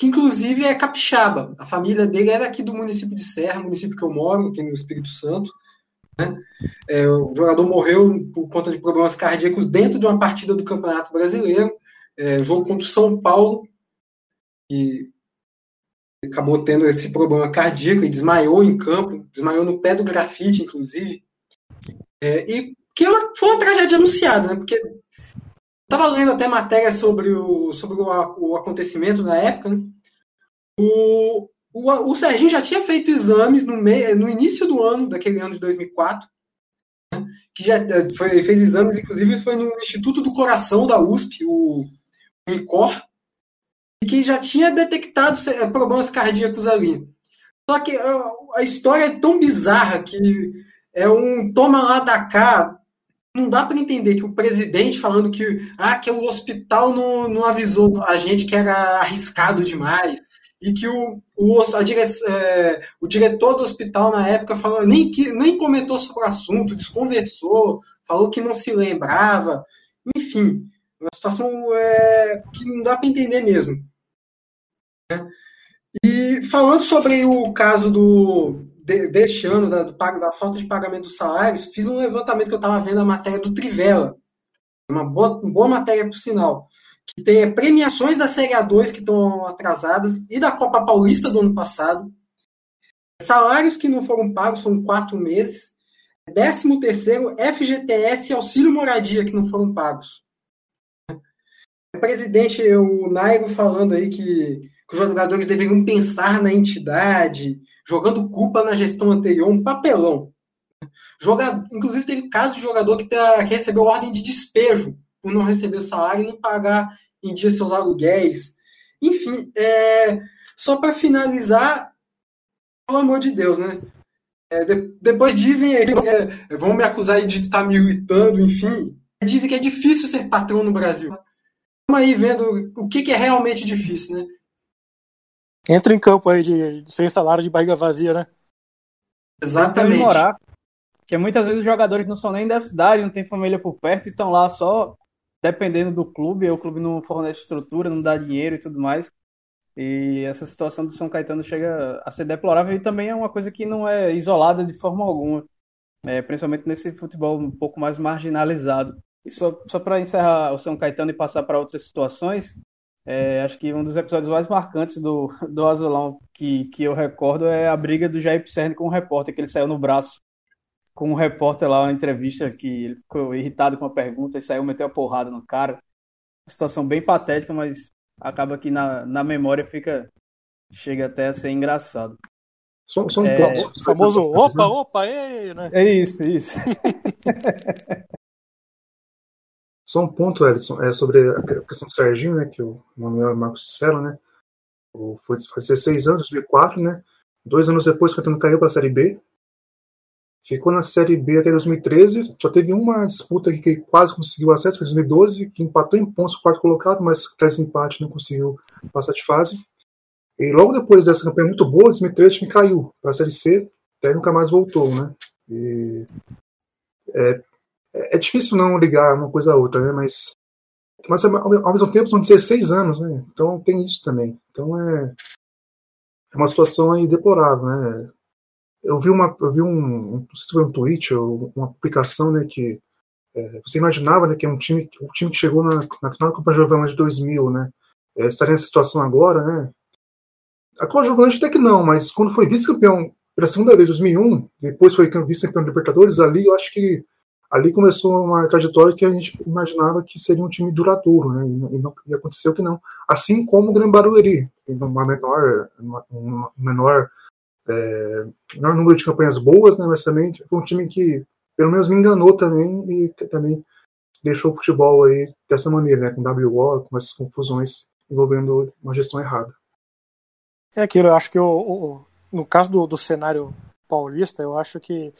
que inclusive é capixaba. A família dele era aqui do município de Serra, município que eu moro, aqui no Espírito Santo. Né? É, o jogador morreu por conta de problemas cardíacos dentro de uma partida do Campeonato Brasileiro, é, jogo contra o São Paulo, e acabou tendo esse problema cardíaco e desmaiou em campo, desmaiou no pé do grafite, inclusive. É, e que foi uma tragédia anunciada, né? Porque Estava lendo até matéria sobre o, sobre o, o acontecimento na época. Né? O, o, o Serginho já tinha feito exames no, meio, no início do ano, daquele ano de 2004, né? que já eh, foi, fez exames, inclusive foi no Instituto do Coração da USP, o INCOR, e que já tinha detectado eh, problemas cardíacos ali. Só que eh, a história é tão bizarra que é um toma lá da cá, não dá para entender que o presidente falando que, ah, que o hospital não, não avisou a gente que era arriscado demais e que o, o, dire, é, o diretor do hospital na época falou, nem, que, nem comentou sobre o assunto, desconversou, falou que não se lembrava, enfim, uma situação é, que não dá para entender mesmo. Né? E falando sobre o caso do, de, deste ano, da, do, da falta de pagamento dos salários, fiz um levantamento que eu estava vendo a matéria do Trivela. Uma boa, boa matéria, por sinal. Que tem premiações da Série A2 que estão atrasadas e da Copa Paulista do ano passado. Salários que não foram pagos, são quatro meses. 13 terceiro, FGTS e auxílio moradia que não foram pagos. O presidente, o Nairo, falando aí que, que os jogadores deveriam pensar na entidade, jogando culpa na gestão anterior, um papelão. Jogador, inclusive, teve caso de jogador que, tá, que recebeu ordem de despejo por não receber salário e não pagar em dia seus aluguéis. Enfim, é, só para finalizar, pelo amor de Deus, né? É, de, depois dizem aí, é, vão me acusar de estar me irritando, enfim. Dizem que é difícil ser patrão no Brasil. Estamos aí vendo o que, que, é realmente difícil, né? Entra em campo aí de, de sem salário de barriga vazia, né? Exatamente. Morar, porque muitas vezes os jogadores não são nem da cidade, não tem família por perto e estão lá só dependendo do clube, o clube não fornece estrutura, não dá dinheiro e tudo mais. E essa situação do São Caetano chega a ser deplorável e também é uma coisa que não é isolada de forma alguma, é, principalmente nesse futebol um pouco mais marginalizado. E só, só para encerrar o São Caetano e passar para outras situações, é, acho que um dos episódios mais marcantes do, do Azulão que, que eu recordo é a briga do Jair Pisserni com o repórter, que ele saiu no braço com um repórter lá, uma entrevista que ele ficou irritado com a pergunta e saiu meteu a porrada no cara. Uma situação bem patética, mas acaba que na, na memória fica chega até a ser engraçado. Só, só um é. O famoso opa, opa, ei, né? É isso, isso. [LAUGHS] só um ponto, Edson, é sobre a questão do Serginho, né, que o Manuel e o Marcos disseram, né? Foi, foi 16 anos, 2004, né? Dois anos depois, o Caetano caiu para a Série B. Ficou na Série B até 2013. Só teve uma disputa que quase conseguiu acesso, foi 2012, que empatou em pontos o quarto colocado, mas traz empate não conseguiu passar de fase. E logo depois dessa campanha muito boa, 2013, o caiu para a Série C, até nunca mais voltou, né? E é, é, difícil não ligar uma coisa a outra, né? Mas, mas ao mesmo tempo são 16 anos, né? Então tem isso também. Então é, é uma situação aí deplorável, né? Eu vi uma, eu vi um, não sei se foi um tweet ou uma publicação, né, que é, você imaginava, né, que é um time, um time que chegou na, na final da Copa Giovanna de 2000, né, é, estaria nessa situação agora, né? A Copa Giovanna até que não, mas quando foi vice-campeão pela segunda vez, 2001, depois foi vice-campeão da Libertadores, ali eu acho que ali começou uma trajetória que a gente imaginava que seria um time duradouro, né? E, não, e aconteceu que não. Assim como o Gran Barueri, uma menor, uma menor é, menor número de campanhas boas, né, mas também foi um time que pelo menos me enganou também e também deixou o futebol aí dessa maneira, né, com WO, com essas confusões envolvendo uma gestão errada. É aquilo, eu acho que o, o no caso do, do, cenário paulista, eu acho que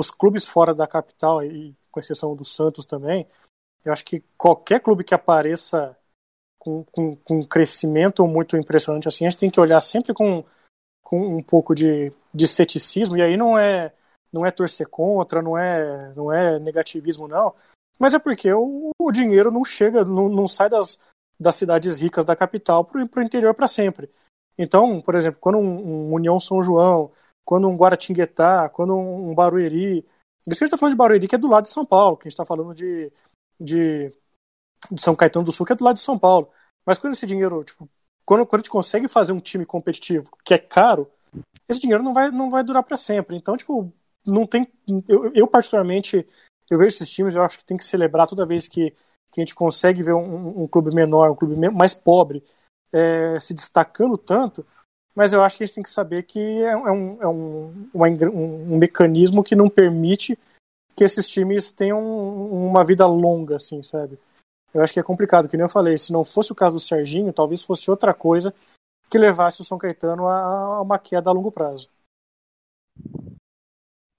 os clubes fora da capital, e com exceção do Santos também, eu acho que qualquer clube que apareça com, com, com um crescimento muito impressionante assim, a gente tem que olhar sempre com com um pouco de, de ceticismo, e aí não é não é torcer contra, não é não é negativismo não, mas é porque o, o dinheiro não chega, não, não sai das, das cidades ricas da capital para o interior para sempre. Então, por exemplo, quando um, um, União São João, quando um Guaratinguetá, quando um, Barueri, isso que a gente está falando de Barueri, que é do lado de São Paulo, que a gente está falando de, de, de São Caetano do Sul, que é do lado de São Paulo. Mas quando esse dinheiro tipo, quando, quando a gente consegue fazer um time competitivo que é caro, esse dinheiro não vai, não vai durar para sempre. Então, tipo, não tem. Eu, eu, particularmente, eu vejo esses times, eu acho que tem que celebrar toda vez que, que a gente consegue ver um, um clube menor, um clube mais pobre, é, se destacando tanto. Mas eu acho que a gente tem que saber que é, é, um, é um, um, um mecanismo que não permite que esses times tenham uma vida longa, assim, sabe? eu acho que é complicado, que nem eu falei, se não fosse o caso do Serginho, talvez fosse outra coisa que levasse o São Caetano a uma queda a longo prazo.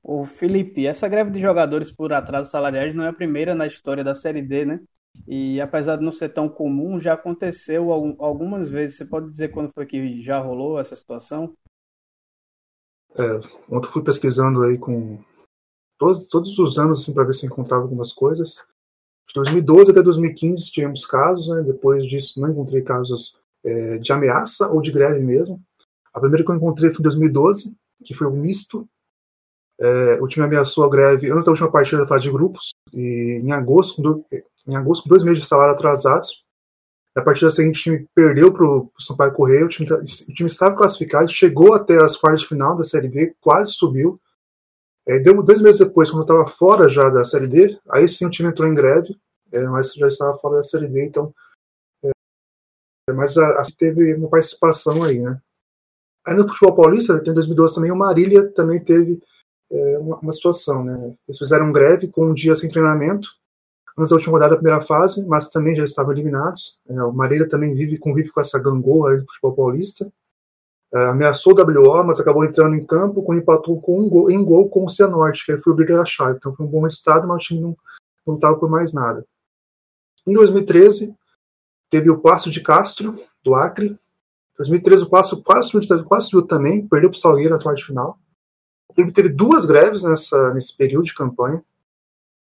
O Felipe, essa greve de jogadores por atraso salariais não é a primeira na história da Série D, né? E apesar de não ser tão comum, já aconteceu algumas vezes. Você pode dizer quando foi que já rolou essa situação? É, ontem fui pesquisando aí com todos, todos os anos assim, para ver se encontrava algumas coisas. De 2012 até 2015 tivemos casos, né? depois disso não encontrei casos é, de ameaça ou de greve mesmo. A primeira que eu encontrei foi em 2012, que foi um misto. É, o time ameaçou a greve antes da última partida da fase de grupos, e em agosto, em agosto com dois meses de salário atrasados. Na partida seguinte, o time perdeu para o Sampaio Correio, o time, o time estava classificado, chegou até as quartas de final da Série D, quase subiu, é, deu dois meses depois, quando estava fora já da Série D, aí sim o time entrou em greve, é, mas já estava fora da Série D, então. É, mas a, a, teve uma participação aí, né? Aí no futebol paulista, em 2012 também, o Marília também teve é, uma, uma, situação, né? Eles fizeram greve com um dia sem treinamento, da última rodada da primeira fase, mas também já estavam eliminados. É, o Marília também vive convive com essa gangorra do futebol paulista. é, ameaçou o WO, mas acabou entrando em campo, com empatou com um gol, em gol com o Cianorte, que aí foi o da chave. Então foi um bom resultado, mas o time não, não lutava por mais nada. Em 2013, teve o Passo de Castro, do Acre. Em 2013 o Passo quase subiu, quase subiu também, perdeu para o Salgueiro na parte final. Ele teve duas greves nessa, nesse período de campanha.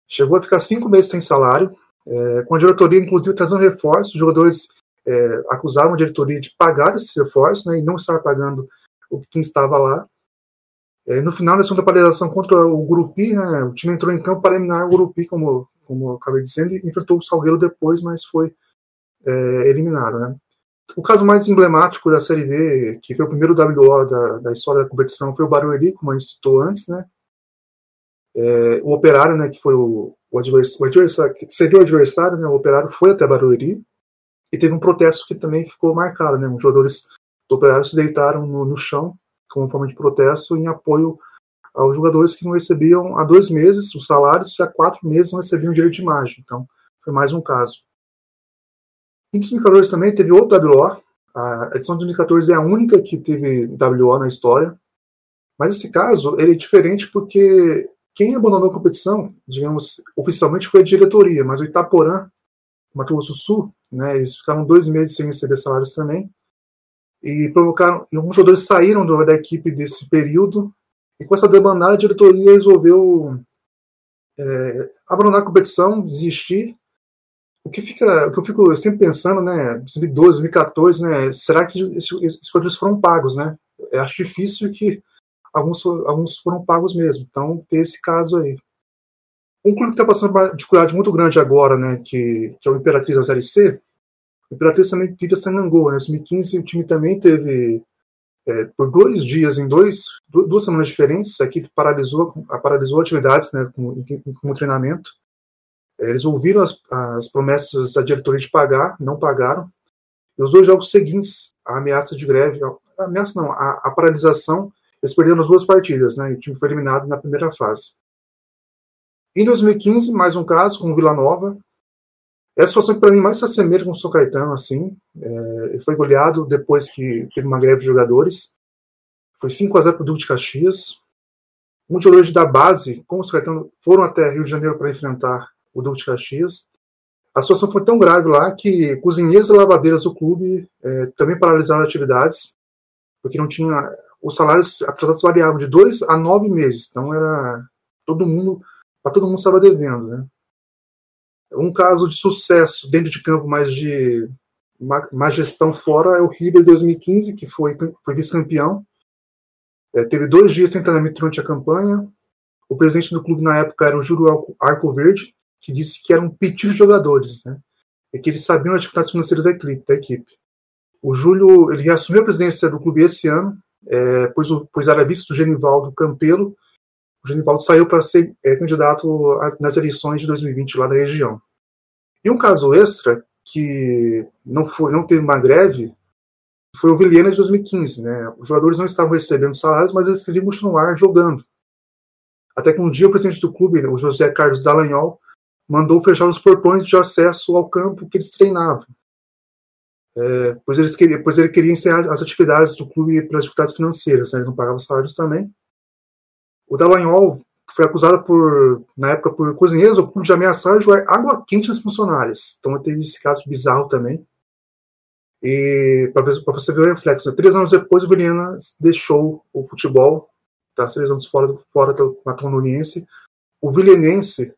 Chegou a ficar cinco meses sem salário, é, com a diretoria, inclusive, trazendo reforços. Os jogadores é, acusavam a diretoria de pagar esses reforços né, e não estar pagando o quem estava lá. É, no final da segunda paralisação contra o Gurupi, né, o time entrou em campo para eliminar o Gurupi, como, como eu acabei dizendo, e enfrentou o Salgueiro depois, mas foi é, eliminado. Né. O caso mais emblemático da Série D, que foi o primeiro WO da, da história da competição, foi o Barueri, como a gente citou antes, né? É, o Operário, né, que foi o, o, adversário, o adversário, que seria o adversário, né, o Operário foi até Barueri, e teve um protesto que também ficou marcado, né? Os jogadores do Operário se deitaram no, no chão como forma de protesto em apoio aos jogadores que não recebiam há dois meses os salários e há quatro meses não recebiam direito de imagem. Então, foi mais um caso. Em 2014 também teve outro WO. A edição de 2014 é a única que teve WO na história. Mas esse caso ele é diferente porque quem abandonou a competição, digamos, oficialmente foi a diretoria, mas o Itaporã, Mato Grosso Sul, né, eles ficaram dois meses sem receber salários também, e provocaram, e alguns jogadores saíram da equipe desse período, e com essa debandada a diretoria resolveu é, abandonar a competição, desistir. O que fica, o que eu fico sempre pensando, né, 2012, 2014, né, será que esses, jogadores foram pagos, né? Eu acho difícil que alguns, alguns foram pagos mesmo. Então, tem esse caso aí. Um clube que está passando uma dificuldade muito grande agora, né, que, que é o Imperatriz da Série C, o Imperatriz também vive essa. Né? Em 2015 o time também teve, é, por dois dias, em dois, duas semanas diferentes, a equipe paralisou, paralisou atividades né, como, como treinamento. Eles ouviram as, as promessas da diretoria de pagar, não pagaram. E os dois jogos seguintes, a ameaça de greve, a ameaça não, a, a paralisação, eles perderam as duas partidas, né? E o time foi eliminado na primeira fase. Em 2015, mais um caso com o Vila Nova. É a situação que para mim mais se assemelha com o São Caetano, assim. É, foi goleado depois que teve uma greve de jogadores. Foi 5 a 0 para o Duque de Caxias. Muitos jogadores da base, como o São Caetano, foram até Rio de Janeiro para enfrentar o Duque de Caxias. A situação foi tão grave lá que cozinheiros e lavadeiras do clube é, também paralisaram atividades, porque não tinha. Os salários atrasados variavam de dois a nove meses. Então era todo mundo para todo mundo estava devendo. Né? Um caso de sucesso dentro de campo, mas de má gestão fora, é o River 2015, que foi, foi vice-campeão. É, teve dois dias sem treinamento durante a campanha. O presidente do clube na época era o Júlio Arco Verde, que disse que era pedido de jogadores, né? E que eles sabiam as dificuldades financeiras da equipe. Da equipe. O Júlio ele reassumiu a presidência do clube esse ano, é, pois, pois era vice do Genivaldo Campelo, o Genivaldo saiu para ser é, candidato nas eleições de 2020 lá da região. E um caso extra, que não, foi, não teve uma greve, foi o Vilhena de 2015. Né? Os jogadores não estavam recebendo salários, mas eles queriam continuar jogando. Até que um dia o presidente do clube, o José Carlos Dallagnol, mandou fechar os portões de acesso ao campo que eles treinavam. É, pois, eles queriam, pois ele queria encerrar as atividades do clube pelas dificuldades financeiras. Né? Ele não pagava salários também. O Dallagnol foi acusado por, na época, por cozinheiros ou de ameaçar jogar água quente nas funcionárias. Então teve esse caso bizarro também. E para você ver o reflexo, né? três anos depois o Vilhena deixou o futebol, está três anos fora, fora do Matonuniense. O Vilhenense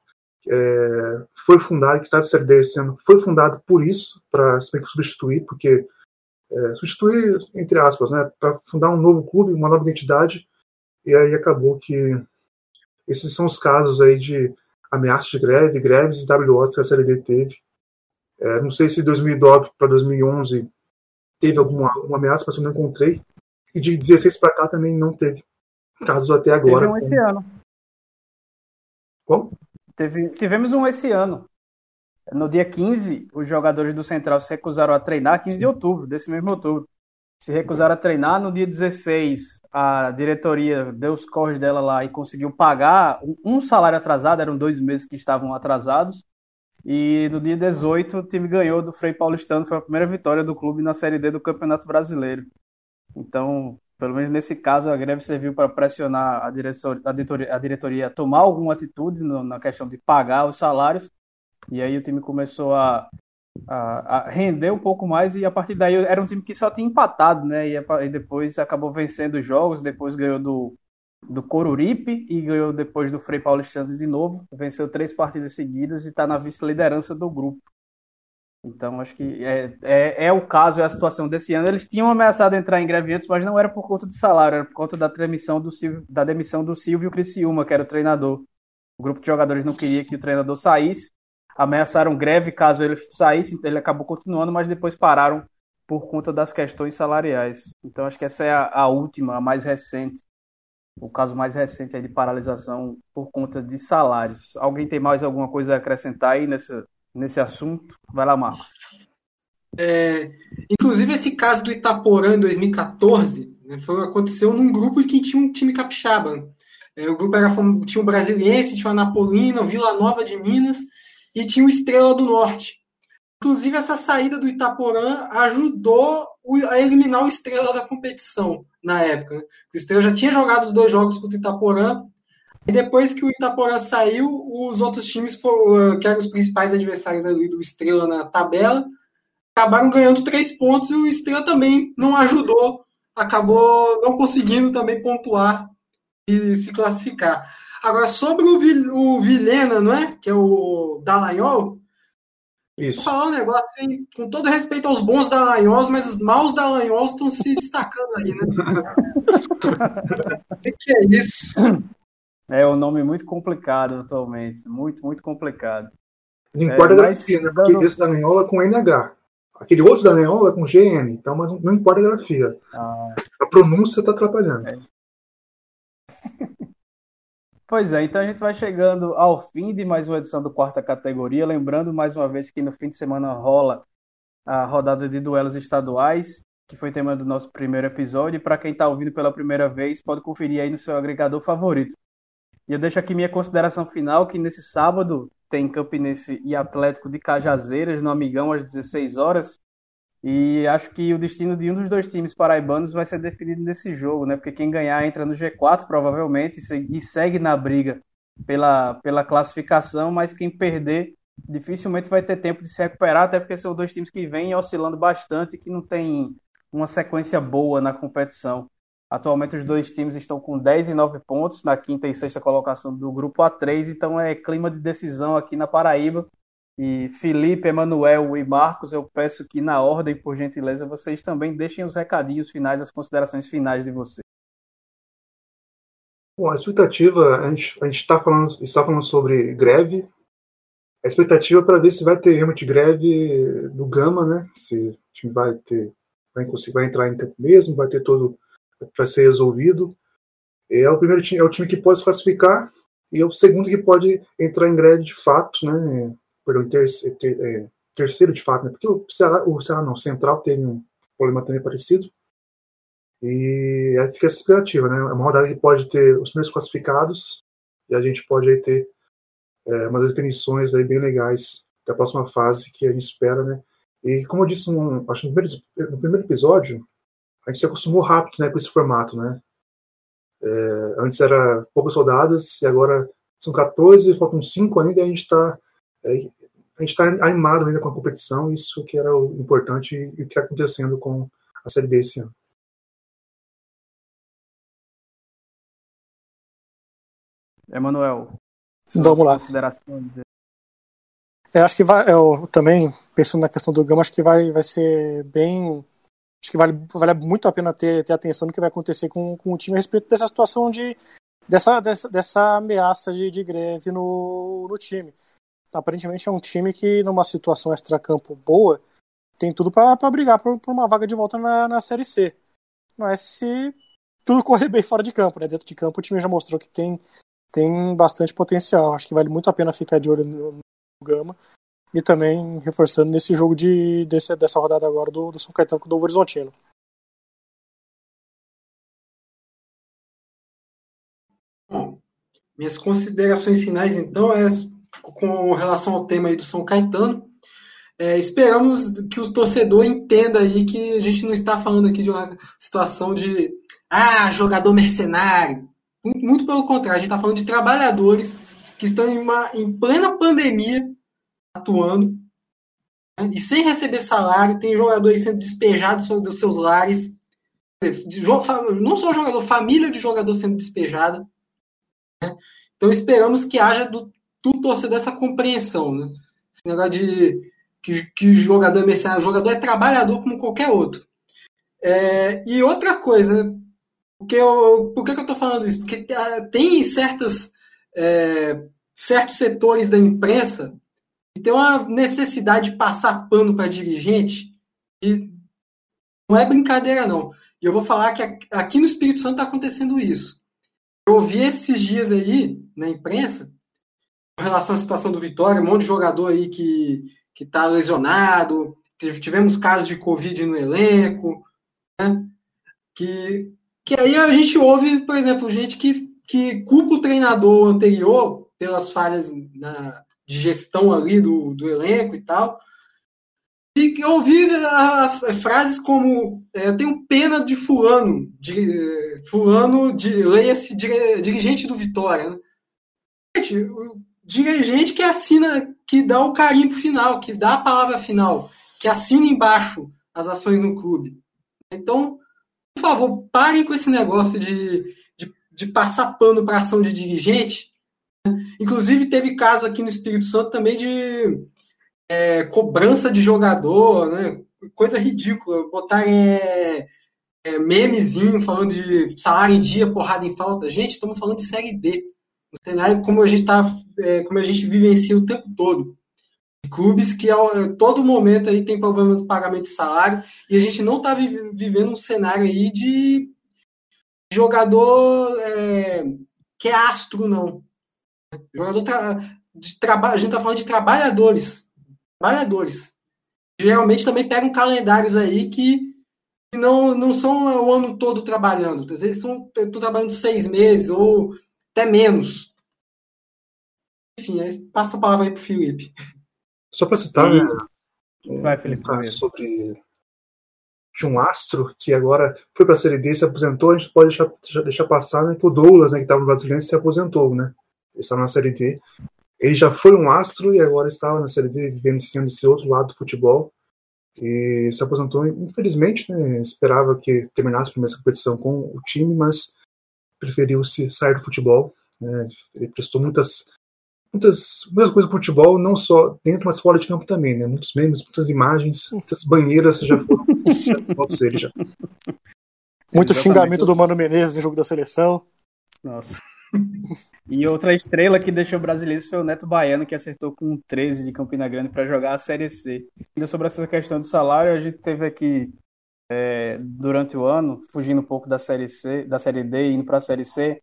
é, foi fundado, que está de Série esse ano, foi fundado por isso, para substituir, porque é, substituir, entre aspas, né, para fundar um novo clube, uma nova identidade, e aí acabou que esses são os casos aí de ameaças de greve, greves e WOs que a CLD teve. É, não sei se 2009 para 2011 teve alguma uma ameaça, mas eu não encontrei. E de 16 para cá também não teve casos até agora. Teve um esse ano. Como? Teve, tivemos um esse ano. No dia 15, os jogadores do Central se recusaram a treinar, 15 Sim. de outubro, desse mesmo outubro se recusaram a treinar. No dia 16, a diretoria deu os corres dela lá e conseguiu pagar um salário atrasado, eram dois meses que estavam atrasados. E no dia 18, o time ganhou do Frei Paulistano, foi a primeira vitória do clube na Série D do Campeonato Brasileiro. Então, Pelo menos nesse caso, a greve serviu para pressionar a, direção, a, diretoria, a diretoria a tomar alguma atitude no, na questão de pagar os salários. E aí o time começou a, a, a, render um pouco mais e a partir daí era um time que só tinha empatado, né? E, e depois acabou vencendo os jogos, depois ganhou do, do Coruripe e ganhou depois do Frei Paulistano de novo. Venceu três partidas seguidas e está na vice-liderança do grupo. Então, acho que é, é, é, o caso, é a situação desse ano. Eles tinham ameaçado entrar em greve antes, mas não era por conta de salário, era por conta da demissão do Silvio, da demissão do Silvio Criciúma, que era o treinador. O grupo de jogadores não queria que o treinador saísse, ameaçaram greve caso ele saísse, então ele acabou continuando, mas depois pararam por conta das questões salariais. Então, acho que essa é a, a última, a mais recente, o caso mais recente de paralisação por conta de salários. Alguém tem mais alguma coisa a acrescentar aí nessa, nesse assunto. Vai lá, Marcos. É, inclusive, esse caso do Itaporã em 2014 né, foi, aconteceu num grupo que tinha um time capixaba. É, o grupo era, tinha o Brasiliense, tinha o Anapolina, o Vila Nova de Minas e tinha o Estrela do Norte. Inclusive, essa saída do Itaporã ajudou a eliminar o Estrela da competição na época. Né? O Estrela já tinha jogado os dois jogos contra o Itaporã e depois que o Itaporã saiu, os outros times, foram, que eram os principais adversários ali do Estrela na tabela, acabaram ganhando três pontos e o Estrela também não ajudou, acabou não conseguindo também pontuar e se classificar. Agora, sobre o, o Vilhena, não é? Que é o Dallagnol, isso. Vou falar um negócio, hein? com todo respeito aos bons Dallagnol, mas os maus Dallagnol estão se destacando aí, né? [LAUGHS] O que é isso? É um nome muito complicado atualmente. Muito, muito complicado. Não importa é, a grafia, né? Porque dando... esse da Nenhola é com NH. Aquele outro da Nenhola é com GN. Então, mas não importa a grafia. Ah. A pronúncia está atrapalhando. É. [LAUGHS] Pois é, então a gente vai chegando ao fim de mais uma edição do quarta categoria. Lembrando mais uma vez que no fim de semana rola a rodada de duelos estaduais, que foi tema do nosso primeiro episódio. Para quem está ouvindo pela primeira vez, pode conferir aí no seu agregador favorito. E eu deixo aqui minha consideração final, que nesse sábado tem Campinense e Atlético de Cajazeiras, no Amigão, às 16 horas. E acho que o destino de um dos dois times paraibanos vai ser definido nesse jogo, né? Porque quem ganhar entra no G4, provavelmente, e segue na briga pela, pela classificação, mas quem perder dificilmente vai ter tempo de se recuperar, até porque são dois times que vêm oscilando bastante e que não tem uma sequência boa na competição. Atualmente os dois times estão com 10 e 9 pontos na quinta e sexta colocação do grupo A3, então é clima de decisão aqui na Paraíba. E Felipe, Emanuel e Marcos, eu peço que na ordem, por gentileza, vocês também deixem os recadinhos finais, as considerações finais de vocês. Bom, a expectativa, a gente está falando, está falando sobre greve. A expectativa é para ver se vai ter realmente greve do Gama, né? Se o time vai ter, vai, vai entrar em campo mesmo, vai ter todo vai ser resolvido. É o primeiro time, é o time que pode se classificar e é o segundo que pode entrar em greve de fato, né? Perdão, ter, ter, é, terceiro de fato, né? Porque o Ceará, o Ceará não, o Central teve um problema também parecido. E aí fica essa expectativa, né? É uma rodada que pode ter os primeiros classificados e a gente pode aí ter é, umas definições aí bem legais da próxima fase que a gente espera, né? E como eu disse, um, acho no primeiro, no primeiro episódio, a gente se acostumou rápido né, com esse formato, né? É, antes era poucos soldados e agora são 14, faltam 5 ainda e a gente está é, a gente está animado ainda com a competição, isso que era o importante e o que está acontecendo com a Série B esse ano. Emanuel, vamos lá. Considerações. É, acho que vai, eu também pensando na questão do Gama, acho que vai, vai ser bem acho que vale, vale muito a pena ter, ter atenção no que vai acontecer com, com o time a respeito dessa situação de dessa, dessa, dessa ameaça de, de greve no, no time. Aparentemente é um time que, numa situação extracampo boa, tem tudo para brigar por, por, uma vaga de volta na, na Série C. Mas se tudo [LAUGHS] correr bem fora de campo, né? Dentro de campo o time já mostrou que tem, tem bastante potencial. Acho que vale muito a pena ficar de olho no, no Gama e também reforçando nesse jogo de, desse, dessa rodada agora do, do São Caetano com o Novo Horizontino. Bom, minhas considerações finais, então, é com relação ao tema aí do São Caetano. É, esperamos que o torcedor entenda aí que a gente não está falando aqui de uma situação de ah, jogador mercenário. Muito, pelo contrário, a gente está falando de trabalhadores que estão em, uma, em plena pandemia atuando né, e sem receber salário, tem jogadores sendo despejados dos seus lares, não só jogador, família de jogador sendo despejada. Né? Então esperamos que haja do, do torcedor essa compreensão. Né? Esse negócio de que, que jogador é mercenário, jogador é trabalhador como qualquer outro. É, e outra coisa, porque eu, por que, eu estou falando isso? Porque tem certas, é, certos setores da imprensa que tem uma necessidade de passar pano para dirigente e não é brincadeira, não. E eu vou falar que aqui no Espírito Santo está acontecendo isso. Eu ouvi esses dias aí na imprensa, com relação à situação do Vitória, um monte de jogador aí que que está lesionado, tivemos casos de Covid no elenco, né? que, que aí a gente ouve, por exemplo, gente que, que culpa o treinador anterior pelas falhas na, de gestão ali do, do elenco e tal, e que ouvi a, a, frases como é, eu tenho pena de fulano, de, fulano de leia-se dirigente do Vitória. Né? Gente, dirigente que assina, que dá o carimbo final, que dá a palavra final, que assina embaixo as ações no clube. Então, por favor, parem com esse negócio de, de, de passar pano para ação de dirigente. Inclusive, teve caso aqui no Espírito Santo também de é, cobrança de jogador, né? coisa ridícula. Botar é, é, memezinho falando de salário em dia, porrada em falta. Gente, estamos falando de Série D um cenário como a gente tá, é, como a gente vivencia o tempo todo. Clubes que a todo momento aí tem problemas de pagamento de salário e a gente não está vivendo um cenário aí de jogador é, que é astro, não. Jogador de trabalho, a gente está falando de trabalhadores. Trabalhadores. Geralmente também pegam calendários aí que não, não são o ano todo trabalhando. Às vezes estão, trabalhando seis meses ou até menos. Enfim, aí passa a palavra aí para o Felipe. Só para citar, né, Vai, Felipe, um caso sobre de um astro que agora foi para a Série D e se aposentou, a gente pode deixar, deixar passar né, que o Douglas, né, que estava no Brasileiro, se aposentou, né? Ele estava na Série D. Ele já foi um astro e agora estava na Série D, vivenciando esse outro lado do futebol. E se aposentou, infelizmente, né, esperava que terminasse a primeira competição com o time, mas preferiu se sair do futebol. Né? Ele prestou muitas, muitas, muitas coisas para o futebol, não só dentro, mas fora de campo também. Né? Muitos memes, muitas imagens, muitas banheiras já foram [LAUGHS] fotos dele já. Muito Exatamente. xingamento do Mano Menezes no jogo da seleção. Nossa. E outra estrela que deixou brasileiros foi o Neto Baiano, que acertou com 13 de Campina Grande para jogar a Série C. Ainda sobre essa questão do salário, a gente teve aqui é, durante o ano, fugindo um pouco da série C, da série D indo para a série C,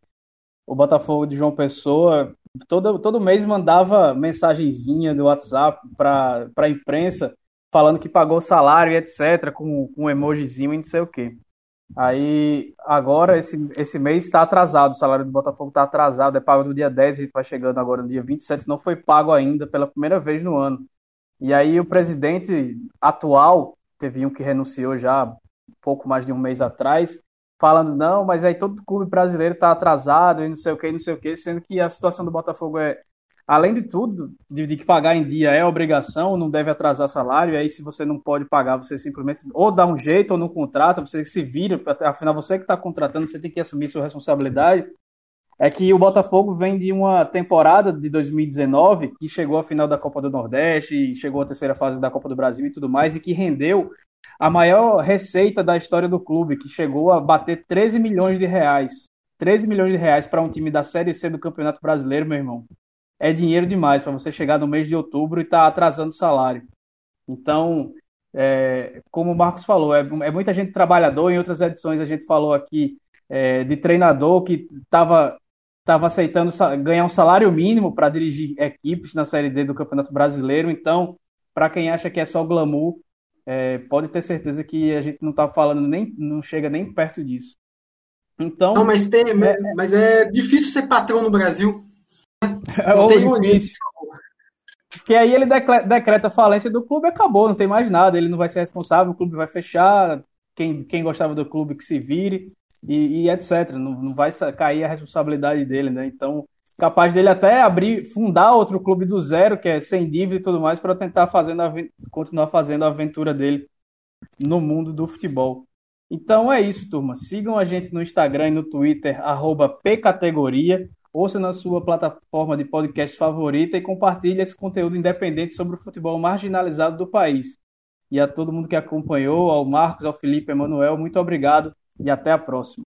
o Botafogo de João Pessoa todo, todo mês mandava mensagenzinha do WhatsApp para a imprensa falando que pagou salário e etc, com, com um emojizinho e não sei o quê. Aí, agora, esse, esse mês está atrasado, o salário do Botafogo está atrasado, é pago no dia 10, a gente vai chegando agora no dia 27, não foi pago ainda pela primeira vez no ano. E aí o presidente atual teve um que renunciou já pouco mais de um mês atrás, falando, não, mas aí todo clube brasileiro está atrasado e não sei o que, não sei o que, sendo que a situação do Botafogo é, além de tudo, de, de, que pagar em dia é obrigação, não deve atrasar salário, e aí se você não pode pagar, você simplesmente ou dá um jeito ou não contrata, você se vira, afinal você que está contratando, você tem que assumir sua responsabilidade. É que o Botafogo vem de uma temporada de 2019 que chegou à final da Copa do Nordeste, chegou à terceira fase da Copa do Brasil e tudo mais, e que rendeu a maior receita da história do clube, que chegou a bater 13 milhões de reais. 13 milhões de reais para um time da Série C do Campeonato Brasileiro, meu irmão. É dinheiro demais para você chegar no mês de outubro e estar tá atrasando salário. Então, é, como o Marcos falou, é, é, muita gente trabalhador. Em outras edições a gente falou aqui é, de treinador que estava tava aceitando ganhar um salário mínimo para dirigir equipes na Série D do Campeonato Brasileiro. Então, para quem acha que é só glamour, é, pode ter certeza que a gente não está falando nem, não chega nem perto disso. Então, não, mas, tem, é, mas é difícil ser patrão no Brasil. É não tem difícil. Porque aí ele decreta a falência do clube acabou, não tem mais nada, ele não vai ser responsável, o clube vai fechar, quem, quem gostava do clube que se vire. e, e etc. Não, não vai cair a responsabilidade dele, né? Então, capaz dele até abrir, fundar outro clube do zero, que é sem dívida e tudo mais, para tentar fazendo continuar fazendo a aventura dele no mundo do futebol. Então é isso, turma. Sigam a gente no Instagram e no Twitter, pcategoria. Ouça na sua plataforma de podcast favorita e compartilhe esse conteúdo independente sobre o futebol marginalizado do país. E a todo mundo que acompanhou, ao Marcos, ao Felipe, ao Emanuel, muito obrigado e até a próxima.